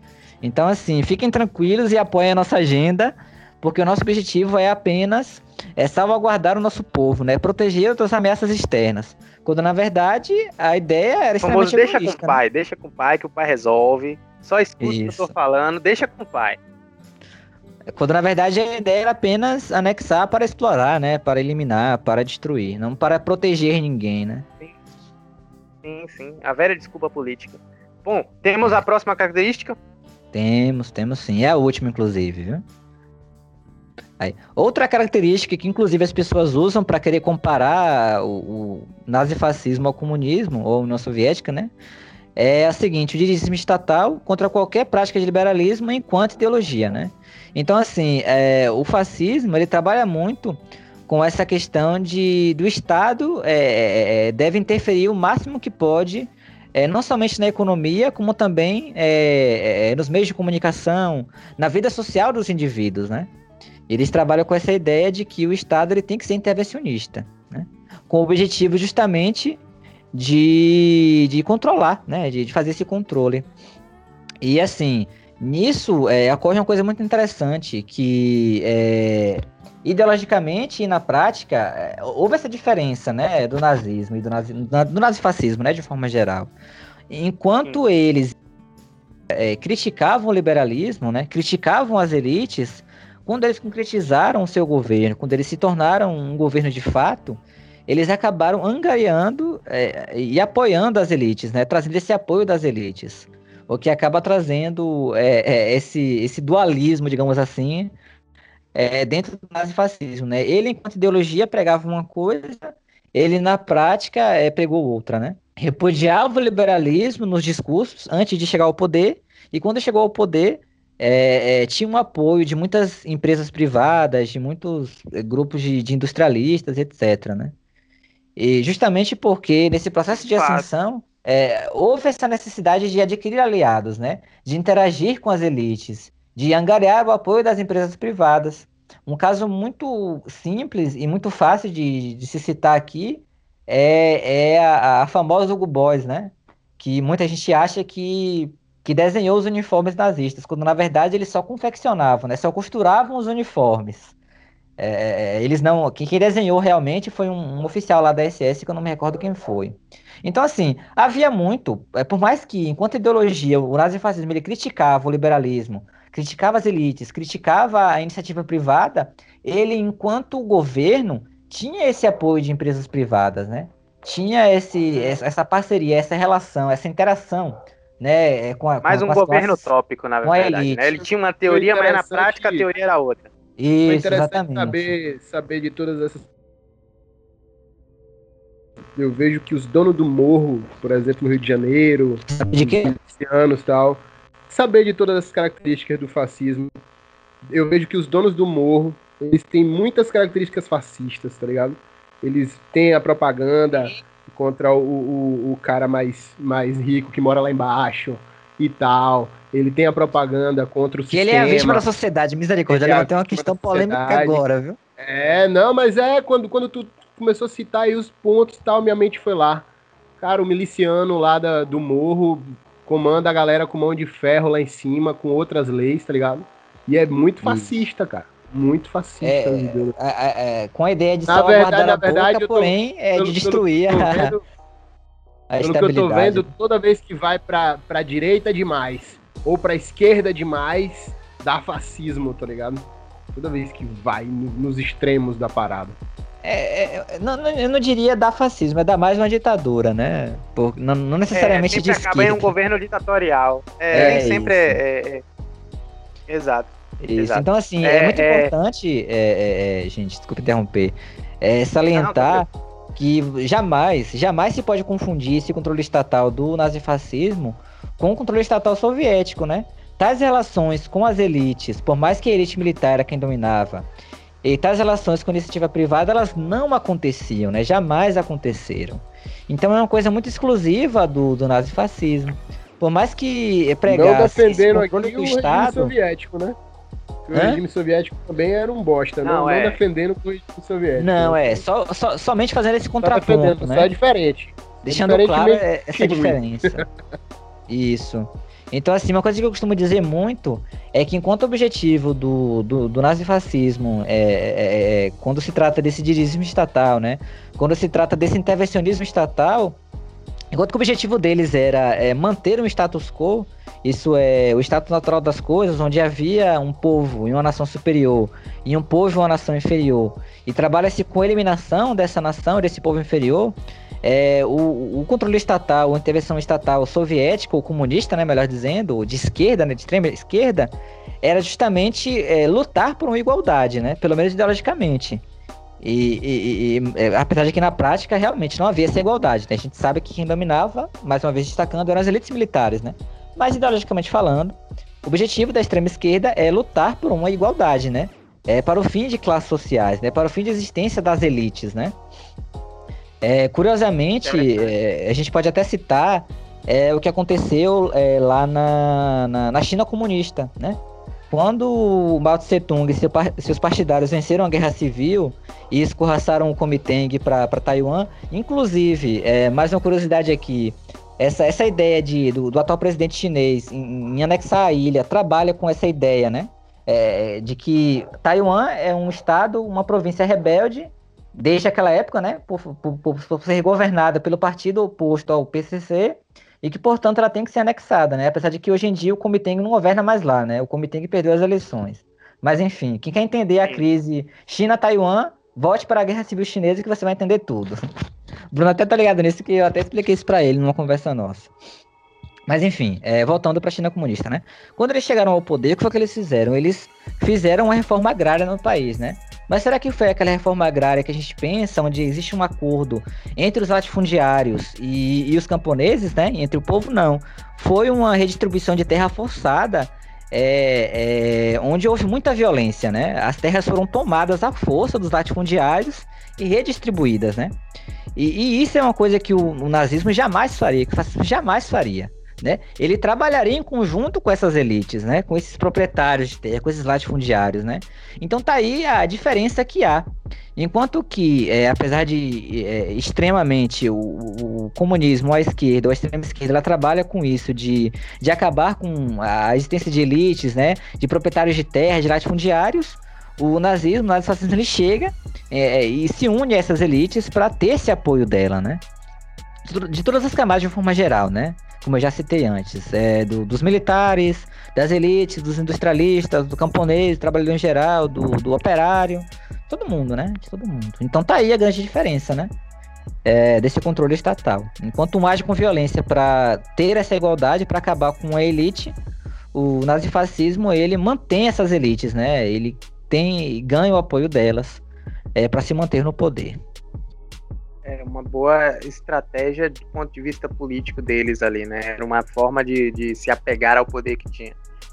B: Então, assim, fiquem tranquilos e apoiem a nossa agenda, porque o nosso objetivo é apenas é salvaguardar o nosso povo, né? Proteger das ameaças externas. Quando na verdade a ideia era
C: extremamente Famoso, deixa com o pai, né? deixa com o pai que o pai resolve. Só escuta o que eu tô falando, deixa com o pai.
B: Quando na verdade a ideia era apenas anexar para explorar, né? Para eliminar, para destruir, não para proteger ninguém, né?
C: Sim, sim. sim. A velha desculpa política. Bom, temos a próxima característica?
B: Temos, temos sim. É a última, inclusive, viu? Aí. Outra característica que, inclusive, as pessoas usam para querer comparar o, o nazifascismo ao comunismo, ou União Soviética, né? É a seguinte: o dirigismo estatal contra qualquer prática de liberalismo enquanto ideologia, né? Então, assim, é, o fascismo ele trabalha muito com essa questão de do Estado é, é, é deve interferir o máximo que pode, é, não somente na economia, como também é, nos meios de comunicação, na vida social dos indivíduos, né? Eles trabalham com essa ideia de que o Estado ele tem que ser intervencionista, né? com o objetivo justamente de, de controlar, né? de, de fazer esse controle. E assim, nisso é, ocorre uma coisa muito interessante, que é, ideologicamente e na prática é, houve essa diferença né, do nazismo e do, nazi, do nazifascismo, né, de forma geral. Enquanto Sim. eles é, criticavam o liberalismo, né, criticavam as elites, quando eles concretizaram o seu governo, quando eles se tornaram um governo de fato, eles acabaram angariando é, e apoiando as elites, né? Trazendo esse apoio das elites. O que acaba trazendo é, é, esse, esse dualismo, digamos assim, é, dentro do nazifascismo, né? Ele, enquanto ideologia, pregava uma coisa, ele, na prática, é, pregou outra, né? Repudiava o liberalismo nos discursos antes de chegar ao poder, e quando chegou ao poder, é, é, tinha um apoio de muitas empresas privadas, de muitos é, grupos de, de, industrialistas, etc. Né? E justamente porque nesse processo de ascensão é, houve essa necessidade de adquirir aliados, né? de interagir com as elites, de angariar o apoio das empresas privadas. Um caso muito simples e muito fácil de, de se citar aqui é, é a, a famosa Hugo Boss, né? que muita gente acha que que desenhou os uniformes nazistas, quando na verdade eles só confeccionavam, né? Só costuravam os uniformes. É, eles não. Quem, quem, desenhou realmente foi um, um, oficial lá da SS, que eu não me recordo quem foi. Então, assim, havia muito. É, por mais que, enquanto ideologia, o nazifascismo ele criticava o liberalismo, criticava as elites, criticava a iniciativa privada, ele, enquanto governo, tinha esse apoio de empresas privadas, né? Tinha esse, essa parceria, essa relação, essa interação né,
C: com a, Mais com um governo classes, tópico, na verdade. Né? Ele tinha uma teoria, mas na prática a teoria era outra.
A: Isso, Foi interessante exatamente. saber, saber de todas essas. Eu vejo que os donos do morro, por exemplo, no Rio de Janeiro,
B: de quê?
A: anos tal, saber de todas as características do fascismo. Eu vejo que os donos do morro, eles têm muitas características fascistas, tá ligado? Eles têm a propaganda contra o, o, o cara mais, mais rico que mora lá embaixo e tal. Ele tem a propaganda contra o que sistema.
B: ele é a vítima da sociedade, misericórdia. Ele, é tem uma questão polêmica agora, viu?
A: É, não, mas é quando, quando tu começou a citar aí os pontos e tal, minha mente foi lá. Cara, o miliciano lá da, do morro comanda a galera com mão de ferro lá em cima, com outras leis, tá ligado? E é muito fascista, cara. Muito fascista. É,
B: é, é, com a ideia de na verdade, a verdade, boca, tô, porém, é pelo, de destruir
A: pelo, a... A Pelo que eu tô vendo, toda vez que vai pra, pra direita demais ou pra esquerda demais, dá fascismo, tá ligado? Toda vez que vai no, nos extremos da parada.
B: É, é, não, eu não diria dar fascismo, é dar mais uma ditadura, né? Por, não, não necessariamente é,
C: de esquerda. acaba em um governo ditatorial. É, é nem sempre é, é, é, Exato.
B: Isso.
C: Exato.
B: Então, assim, é, muito importante, gente, desculpa interromper, salientar não, que jamais, jamais se pode confundir esse controle estatal do nazifascismo com o controle estatal soviético, né? Tais relações com as elites, por mais que a elite militar era quem dominava, e tais relações com a iniciativa privada, elas não aconteciam, né? Jamais aconteceram. Então é uma coisa muito exclusiva do, do nazifascismo. Por mais que pregasse
A: não defendendo esse controle aqui do o Estado... soviético, né? o Hã? regime soviético também era um bosta, não, não, é. não defendendo o regime soviético.
B: Não, é, só, só, somente fazendo esse contraponto, né? Só
A: é diferente.
B: Deixando diferente claro é, essa diferença. Isso. Então, assim, uma coisa que eu costumo dizer muito é que enquanto o objetivo do, do, do nazifascismo é, é, é, é quando se trata desse dirigismo estatal, né? Quando se trata desse intervencionismo estatal, enquanto que o objetivo deles era é, manter um status quo, isso é o status natural das coisas, onde havia um povo e uma nação superior, e um povo e uma nação inferior, e trabalha-se com a eliminação dessa nação, desse povo inferior, é, o, o, controle estatal, a intervenção estatal soviética ou comunista, né, melhor dizendo, de esquerda, né, de extrema esquerda, era justamente é, lutar por uma igualdade, né, pelo menos ideologicamente. E, e, e, é, apesar de que na prática realmente não havia essa igualdade. Né? A gente sabe que quem dominava, mais uma vez destacando, eram as elites militares, né? Mas ideologicamente falando, o objetivo da extrema esquerda é lutar por uma igualdade, né? É para o fim de classes sociais, né? Para o fim de existência das elites, né? É, curiosamente, é, a gente pode até citar é, o que aconteceu é, lá na, na, na, China comunista, né? Quando Mao Tse Tung e seu, seus partidários venceram a guerra civil e escorraçaram o Kuomintang para Taiwan, inclusive, é, mais uma curiosidade aqui, essa, essa ideia de, do, do atual presidente chinês em, em, anexar a ilha trabalha com essa ideia, né? É, de que Taiwan é um estado, uma província rebelde, desde aquela época, né? Por, por, por, ser governada pelo partido oposto ao PCC e que, portanto, ela tem que ser anexada, né? Apesar de que hoje em dia o Kuomintang não governa mais lá, né? O Kuomintang perdeu as eleições. Mas, enfim, quem quer entender a crise China-Taiwan, volte para a Guerra Civil Chinesa que você vai entender tudo. Bruno até tá ligado nisso, que eu até expliquei isso pra ele numa conversa nossa. Mas enfim, é, voltando para a China comunista, né? Quando eles chegaram ao poder, o que foi que eles fizeram? Eles fizeram uma reforma agrária no país, né? Mas será que foi aquela reforma agrária que a gente pensa, onde existe um acordo entre os latifundiários e, e os camponeses, né? Entre o povo, não. Foi uma redistribuição de terra forçada, é, é, onde houve muita violência, né? As terras foram tomadas à força dos latifundiários e redistribuídas, né? E, e, isso é uma coisa que o, o, nazismo jamais faria, que jamais faria. Né? Ele trabalharia em conjunto com essas elites, né? Com esses proprietários de terra, com esses latifundiários, né? Então tá aí a diferença que há. Enquanto que, é, apesar de é, extremamente o, o, comunismo, a esquerda, a extrema esquerda, ela trabalha com isso, de, de acabar com a existência de elites, né? De proprietários de terra, de latifundiários, o nazismo, o nazifascismo, ele chega é, e se une a essas elites para ter esse apoio dela, né? De todas as camadas de forma geral, né? como eu já citei antes, é, do, dos militares, das elites, dos industrialistas, do camponês, do trabalhador em geral, do, do operário, todo mundo, né? De todo mundo. Então tá aí a grande diferença, né? É, desse controle estatal. Enquanto um age com violência para ter essa igualdade, para acabar com a elite, o nazifascismo ele mantém essas elites, né? Ele tem ganha o apoio delas é, para se manter no poder
C: é uma boa estratégia do ponto de vista político deles ali, né? Era uma forma de, de se apegar ao poder que tinha.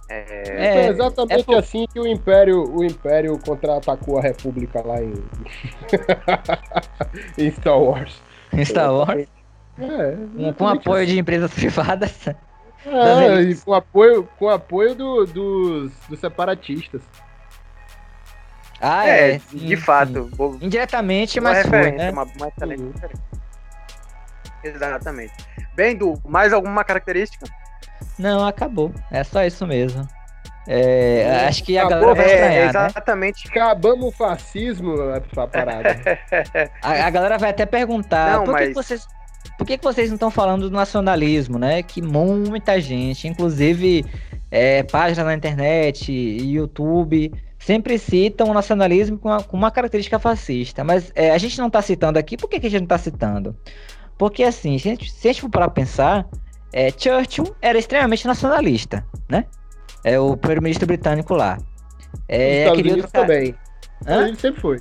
A: É, é exatamente é assim que o Império, o Império contra-atacou a República lá em, em Star Wars.
B: Em Star Wars? É, com apoio assim. de empresas privadas.
A: É, com apoio, com apoio do, dos, dos separatistas.
C: Ah, é, é de fato.
B: Indiretamente, mas foi, né? Uma, uma
C: excelente uhum. Exatamente. Bem, Du, mais alguma característica?
B: Não, acabou. É só isso mesmo. É, acho que a galera vai estranhar, é,
A: exatamente. Né? Acabamos o fascismo, a parada.
B: a, a, galera vai até perguntar não, por, que, mas... que vocês, por que, que vocês não estão falando do nacionalismo, né? Que muita gente, inclusive é, páginas na internet YouTube sempre citam o nacionalismo com uma, com uma característica fascista. Mas é, a gente não está citando aqui, por que, que a gente não está citando? Porque, assim, se a gente, se a gente for para pensar, é, Churchill era extremamente nacionalista, né? É o primeiro-ministro britânico lá.
A: É, Estados Unidos outro... também. Hã? Ele sempre foi.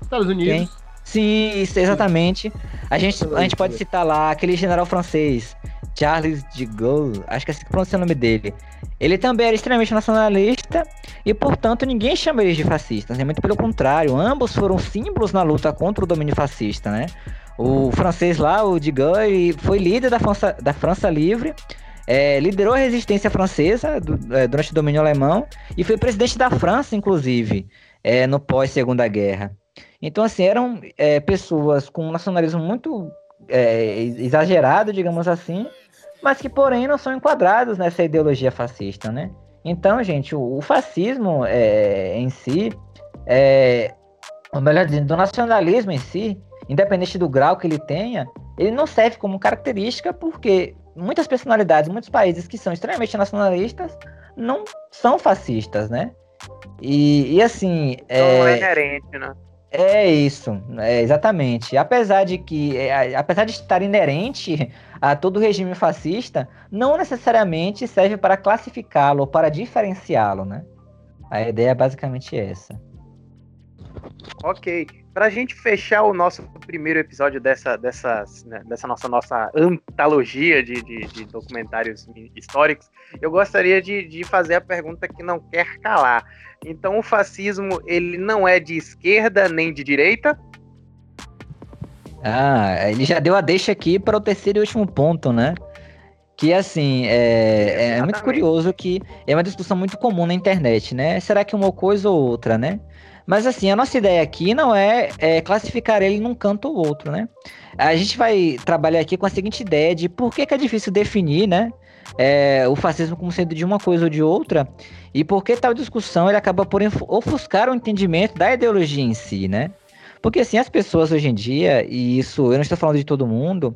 A: Estados Unidos. Quem?
B: Sim, isso, exatamente. A gente, a gente pode citar lá aquele general francês, Charles de Gaulle, acho que é assim que pronuncia o nome dele. Ele também era extremamente nacionalista e, portanto, ninguém chama eles de fascistas, né? muito pelo contrário, ambos foram símbolos na luta contra o domínio fascista, né? O francês lá, o de Gaulle, foi líder da França, da França Livre, é, liderou a resistência francesa do, é, durante o domínio alemão e foi presidente da França, inclusive, é, no pós-segunda guerra. Então, assim, eram é, pessoas com um nacionalismo muito é, exagerado, digamos assim, mas que, porém, não são enquadrados nessa ideologia fascista, né? Então, gente, o, o fascismo é, em si, é, ou melhor dizendo, do nacionalismo em si, independente do grau que ele tenha, ele não serve como característica porque muitas personalidades, muitos países que são extremamente nacionalistas não são fascistas, né? E, e assim.
C: Não é, é inerente, né?
B: É isso, é, exatamente. Apesar de que, é, apesar de estar inerente a todo regime fascista, não necessariamente serve para classificá-lo ou para diferenciá-lo, né? A ideia é basicamente essa.
C: Ok. Para a gente fechar o nosso primeiro episódio dessa, dessa, né, dessa nossa, nossa antologia de, de, de, documentários históricos, eu gostaria de, de fazer a pergunta que não quer calar. Então, o fascismo ele não é de esquerda nem de direita?
B: Ah, ele já deu a deixa aqui para o terceiro e último ponto, né? Que assim, é, é, muito curioso que é uma discussão muito comum na internet, né? Será que uma coisa ou outra, né? Mas assim, a nossa ideia aqui não é, é, classificar ele num canto ou outro, né? A gente vai trabalhar aqui com a seguinte ideia de por que, que é difícil definir, né? É, o fascismo como sendo de uma coisa ou de outra, e por que tal discussão ele acaba por ofuscar o entendimento da ideologia em si, né? Porque assim, as pessoas hoje em dia, e isso eu não estou falando de todo mundo,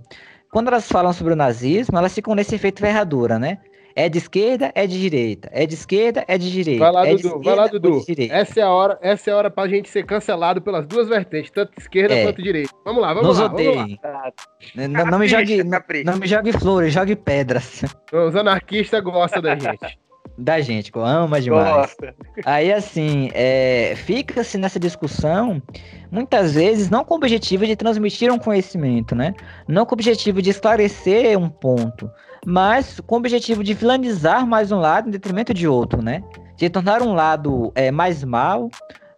B: quando elas falam sobre o nazismo, elas ficam nesse efeito ferradura, né? É de esquerda, é de direita. É de esquerda, é de direita.
A: Vai lá,
B: é
A: Dudu. Vai lá, Dudu. Essa é a hora, essa é a hora pra gente ser cancelado pelas duas vertentes, tanto esquerda é. quanto direita. Vamos lá, vamos Nos lá. Vamos lá.
B: Não, não, me jogue, não, não, me jogue flores, jogue pedras.
A: Os anarquistas gostam da gente.
B: da gente, ama demais. Gosta. Aí, assim, é, fica-se nessa discussão, muitas vezes, não com o objetivo de transmitir um conhecimento, né? Não com o objetivo de esclarecer um ponto, mas com o objetivo de vilanizar mais um lado em detrimento de outro, né? De tornar um lado é, mais mal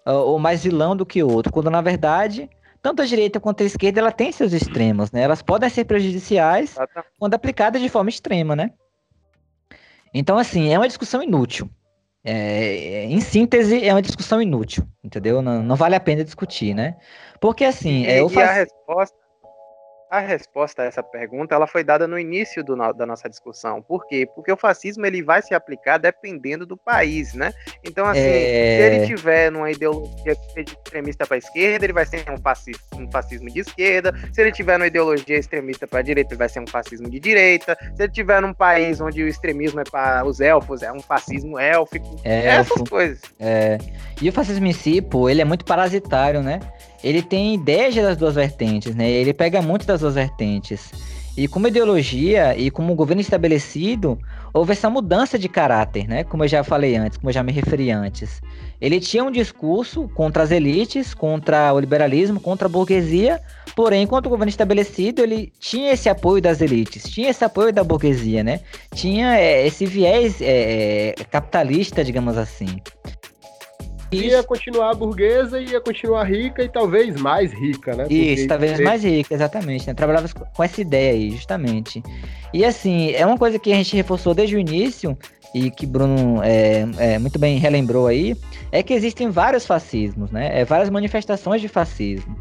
B: ou mais vilão do que o outro, quando na verdade tanto a direita quanto a esquerda ela tem seus extremos, né? Elas podem ser prejudiciais quando aplicadas de forma extrema, né? Então, assim, é uma discussão inútil. É, em síntese, é uma discussão inútil, entendeu? Não, não vale a pena discutir, né? Porque, assim,
C: e,
B: é,
C: eu faço... a resposta a resposta a essa pergunta ela foi dada no início do, da nossa discussão. Por quê? Porque o fascismo ele vai se aplicar dependendo do país, né? Então, assim, é... se ele tiver numa ideologia extremista para a esquerda, ele vai ser um fascismo, um fascismo de esquerda. Se ele tiver numa ideologia extremista para a direita, ele vai ser um fascismo de direita. Se ele tiver num país onde o extremismo é para os elfos, é um fascismo élfico. É, essas coisas.
B: É... E o fascismo em si, pô, ele é muito parasitário, né? Ele tem ideias das duas vertentes, né? Ele pega muito das duas vertentes. E como ideologia e como governo estabelecido, houve essa mudança de caráter, né? Como eu já falei antes, como eu já me referi antes. Ele tinha um discurso contra as elites, contra o liberalismo, contra a burguesia, porém, enquanto governo estabelecido, ele tinha esse apoio das elites, tinha esse apoio da burguesia, né? Tinha é, esse viés é, capitalista, digamos assim
A: ia continuar burguesa, ia continuar rica e talvez mais rica, né?
B: Porque Isso, talvez mais rica, exatamente. Né? Trabalhava com essa ideia aí, justamente. E assim, é uma coisa que a gente reforçou desde o início, e que Bruno é, é, muito bem relembrou aí, é que existem vários fascismos, né? É, várias manifestações de fascismo.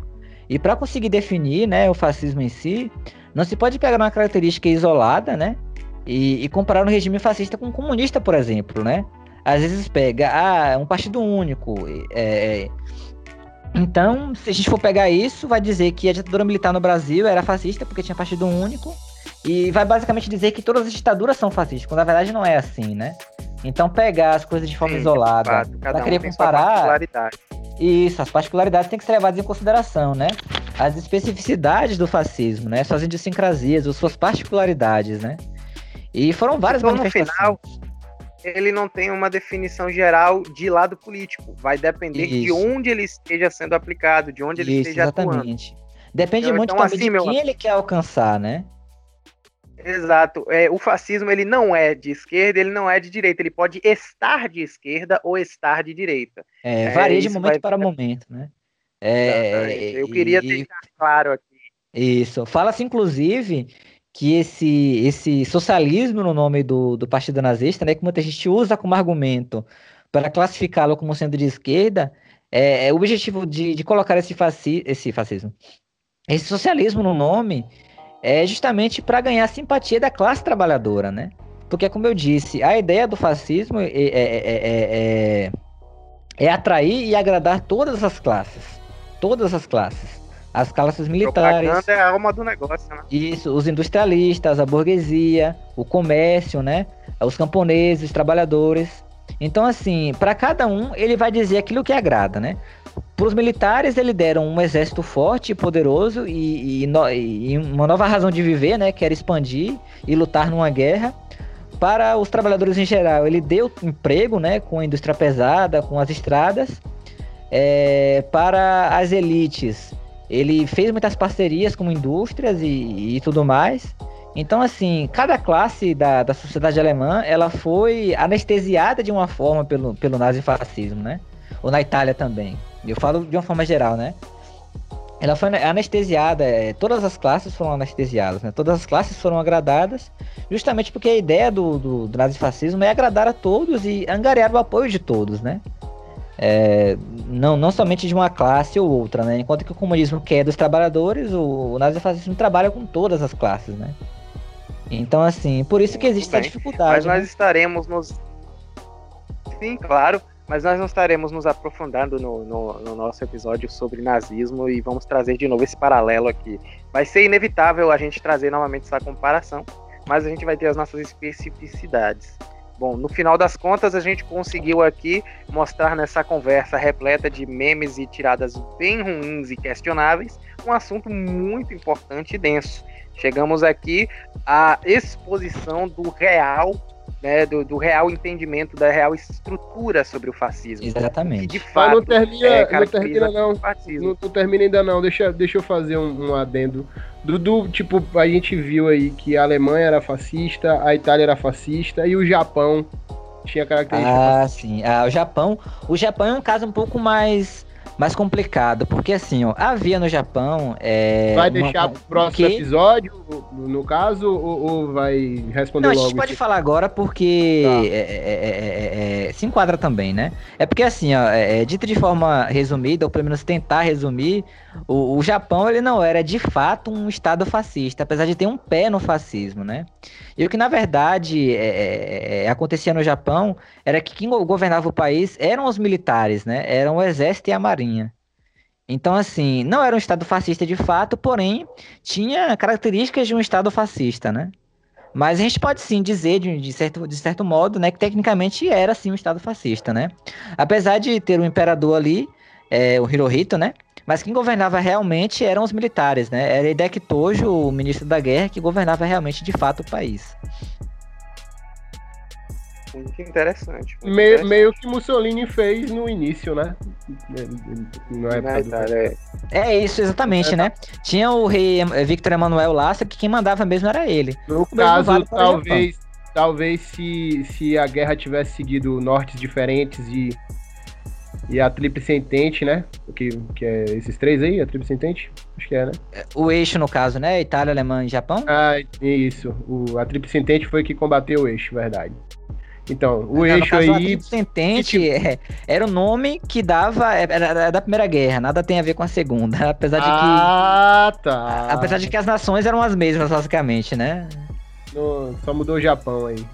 B: E para conseguir definir né, o fascismo em si, não se pode pegar uma característica isolada, né? E, e comparar um regime fascista com um comunista, por exemplo, né? Às vezes pega, ah, é um partido único. É, é, então, se a gente for pegar isso, vai dizer que a ditadura militar no Brasil era fascista porque tinha partido único. E vai basicamente dizer que todas as ditaduras são fascistas, quando na verdade não é assim, né? Então pegar as coisas de forma Sim, isolada, para um querer comparar. Isso, as particularidades têm que ser levadas em consideração, né? As especificidades do fascismo, né? Suas idiosincrasias, suas particularidades, né? E foram várias então, manifestações.
C: No final, ele não tem uma definição geral de lado político. Vai depender Isso. de onde ele esteja sendo aplicado, de onde ele Isso, esteja exatamente. atuando.
B: Depende então, muito então, também assim, de quem meu... ele quer alcançar, né?
C: Exato. É, o fascismo ele não é de esquerda, ele não é de direita. Ele pode estar de esquerda ou estar de direita.
B: É, varia é, de momento vai... para momento, né?
C: É, Eu queria e... deixar claro aqui.
B: Isso. Fala-se, inclusive, que esse, esse socialismo no nome do, do partido nazista, né, que muita gente usa como argumento para classificá-lo como sendo de esquerda, é, é o objetivo de, de colocar esse, faci, esse fascismo, esse socialismo no nome, é justamente para ganhar a simpatia da classe trabalhadora, né? Porque, como eu disse, a ideia do fascismo é, é, é, é atrair e agradar todas as classes. Todas as classes as classes militares. Propaganda
C: é a alma do negócio, né?
B: Isso, os industrialistas, a burguesia, o comércio, né? Os camponeses, os trabalhadores. Então, assim, para cada um, ele vai dizer aquilo que agrada, né? Para os militares, eles deram um exército forte e poderoso e, e, no, e, uma nova razão de viver, né? Que era expandir e lutar numa guerra. Para os trabalhadores em geral, ele deu emprego, né? Com a indústria pesada, com as estradas. É, para as elites, ele fez muitas parcerias com indústrias e, e tudo mais. Então, assim, cada classe da, da sociedade alemã, ela foi anestesiada de uma forma pelo, pelo nazifascismo, né? Ou na Itália também. Eu falo de uma forma geral, né? Ela foi anestesiada, é, todas as classes foram anestesiadas, né? Todas as classes foram agradadas, justamente porque a ideia do, do, do nazifascismo é agradar a todos e angariar o apoio de todos, né? É, não, não somente de uma classe ou outra, né? Enquanto que o comunismo quer dos trabalhadores, o, o nazifascismo trabalha com todas as classes, né? Então, assim, por isso que existe essa dificuldade.
C: Mas nós né? estaremos nos. Sim, claro, mas nós não estaremos nos aprofundando no, no, no, nosso episódio sobre nazismo e vamos trazer de novo esse paralelo aqui. Vai ser inevitável a gente trazer novamente essa comparação, mas a gente vai ter as nossas especificidades. Bom, no final das contas, a gente conseguiu aqui mostrar nessa conversa repleta de memes e tiradas bem ruins e questionáveis um assunto muito importante e denso. Chegamos aqui à exposição do real, né, do, do real entendimento, da real estrutura sobre o fascismo.
B: Exatamente.
A: de fato, não termina, é, não termina não. Não, não, termina ainda não. Deixa, deixa eu fazer um, um adendo do, tipo, a gente viu aí que a Alemanha era fascista, a Itália era fascista e o Japão tinha características.
B: Ah, sim. Ah, o Japão, o Japão é um caso um pouco mais mais complicado, porque assim, ó, havia no Japão. É,
A: vai deixar pro próximo que... episódio, no caso, ou, ou vai responder Não, logo?
B: A gente pode falar agora porque tá. é, é, é, é, se enquadra também, né? É porque assim, ó, é, dito de forma resumida, ou pelo menos tentar resumir, o, o Japão ele não era de fato um estado fascista, apesar de ter um pé no fascismo, né? E o que na verdade acontecia no Japão era que quem governava o país eram os militares, né? Eram o exército e a marinha. Então, assim, não era um Estado fascista de fato, porém tinha características de um Estado fascista, né? Mas a gente pode sim dizer, de, de, certo, de certo modo, né, que tecnicamente era sim um Estado fascista, né? Apesar de ter um imperador ali, é, o Hirohito, né? Mas quem governava realmente eram os militares, né? Era Hideki Tojo, o ministro da guerra, que governava realmente de fato o país
C: muito interessante.
A: Muito meio, interessante. meio que Mussolini fez no início, né?
B: Não é, Verdade, é. é isso, exatamente, é. né? Tinha o rei Victor Emanuel Lassa, que quem mandava mesmo era ele.
A: No caso, vale talvez, talvez se, se a guerra tivesse seguido nortes diferentes e, e a Tríplice Entente, né? Que, que é esses três aí, a Tríplice Entente? Acho que é, né?
B: O eixo, no caso, né? Itália, Alemanha e Japão?
A: Ah, isso. O, a Tríplice Entente foi que combateu o eixo, verdade. Então, o Não, eixo aí.
B: Sentente é, era o nome que dava. Era, era, da Primeira Guerra, nada tem a ver com a Segunda. Apesar de que.
A: Ah, tá.
B: Apesar de que as nações eram as mesmas, basicamente, né?
A: No, só mudou o Japão aí.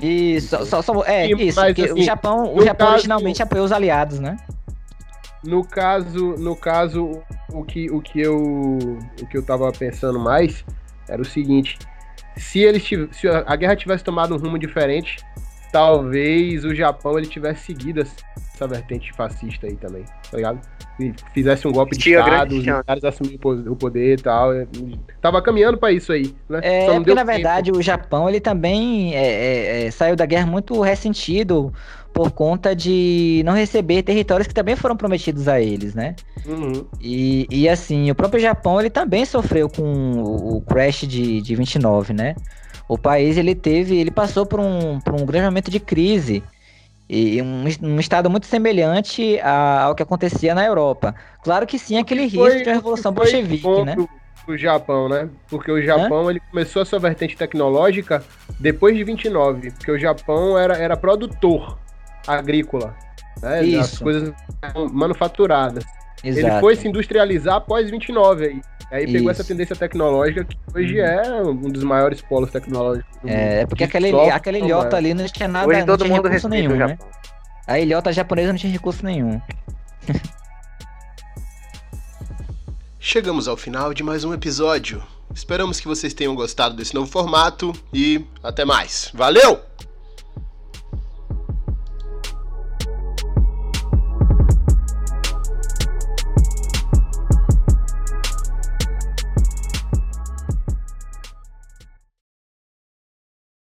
B: Isso, só, só, é, isso. Mas, assim, o Japão, o Japão caso, originalmente apoiou os aliados, né?
A: No caso, no caso, o que, o que eu o que eu tava pensando mais era o seguinte: se eles se a guerra tivesse tomado um rumo diferente, talvez o Japão ele tivesse seguido essa vertente fascista aí também, tá ligado? E fizesse um golpe de Estado, os militares assumiram o poder e tal. Tava caminhando para isso aí, né?
B: É, porque na verdade o Japão ele também é, é, é, saiu da guerra muito ressentido por conta de não receber territórios que também foram prometidos a eles, né? Uhum. E, e assim, o próprio Japão ele também sofreu com o, o crash de, de 29, né? O país ele teve, ele passou por um, por um grande momento de crise e um, um estado muito semelhante a, ao que acontecia na Europa. Claro que sim, aquele risco foi, de uma revolução bolchevique, né?
A: O Japão, né? Porque o Japão Hã? ele começou a sua vertente tecnológica depois de 29, porque o Japão era, era produtor agrícola, né? Isso. As coisas manufaturadas. Exato. Ele foi se industrializar após 29 aí. Aí pegou Isso. essa tendência tecnológica que hoje uhum. é um dos maiores polos tecnológicos
B: do é, mundo. É, porque aquela, software, aquela ilhota ali não tinha nada, hoje todo não tinha mundo recurso nenhum, né? A ilhota japonesa não tinha recurso nenhum.
D: Chegamos ao final de mais um episódio. Esperamos que vocês tenham gostado desse novo formato e até mais. Valeu!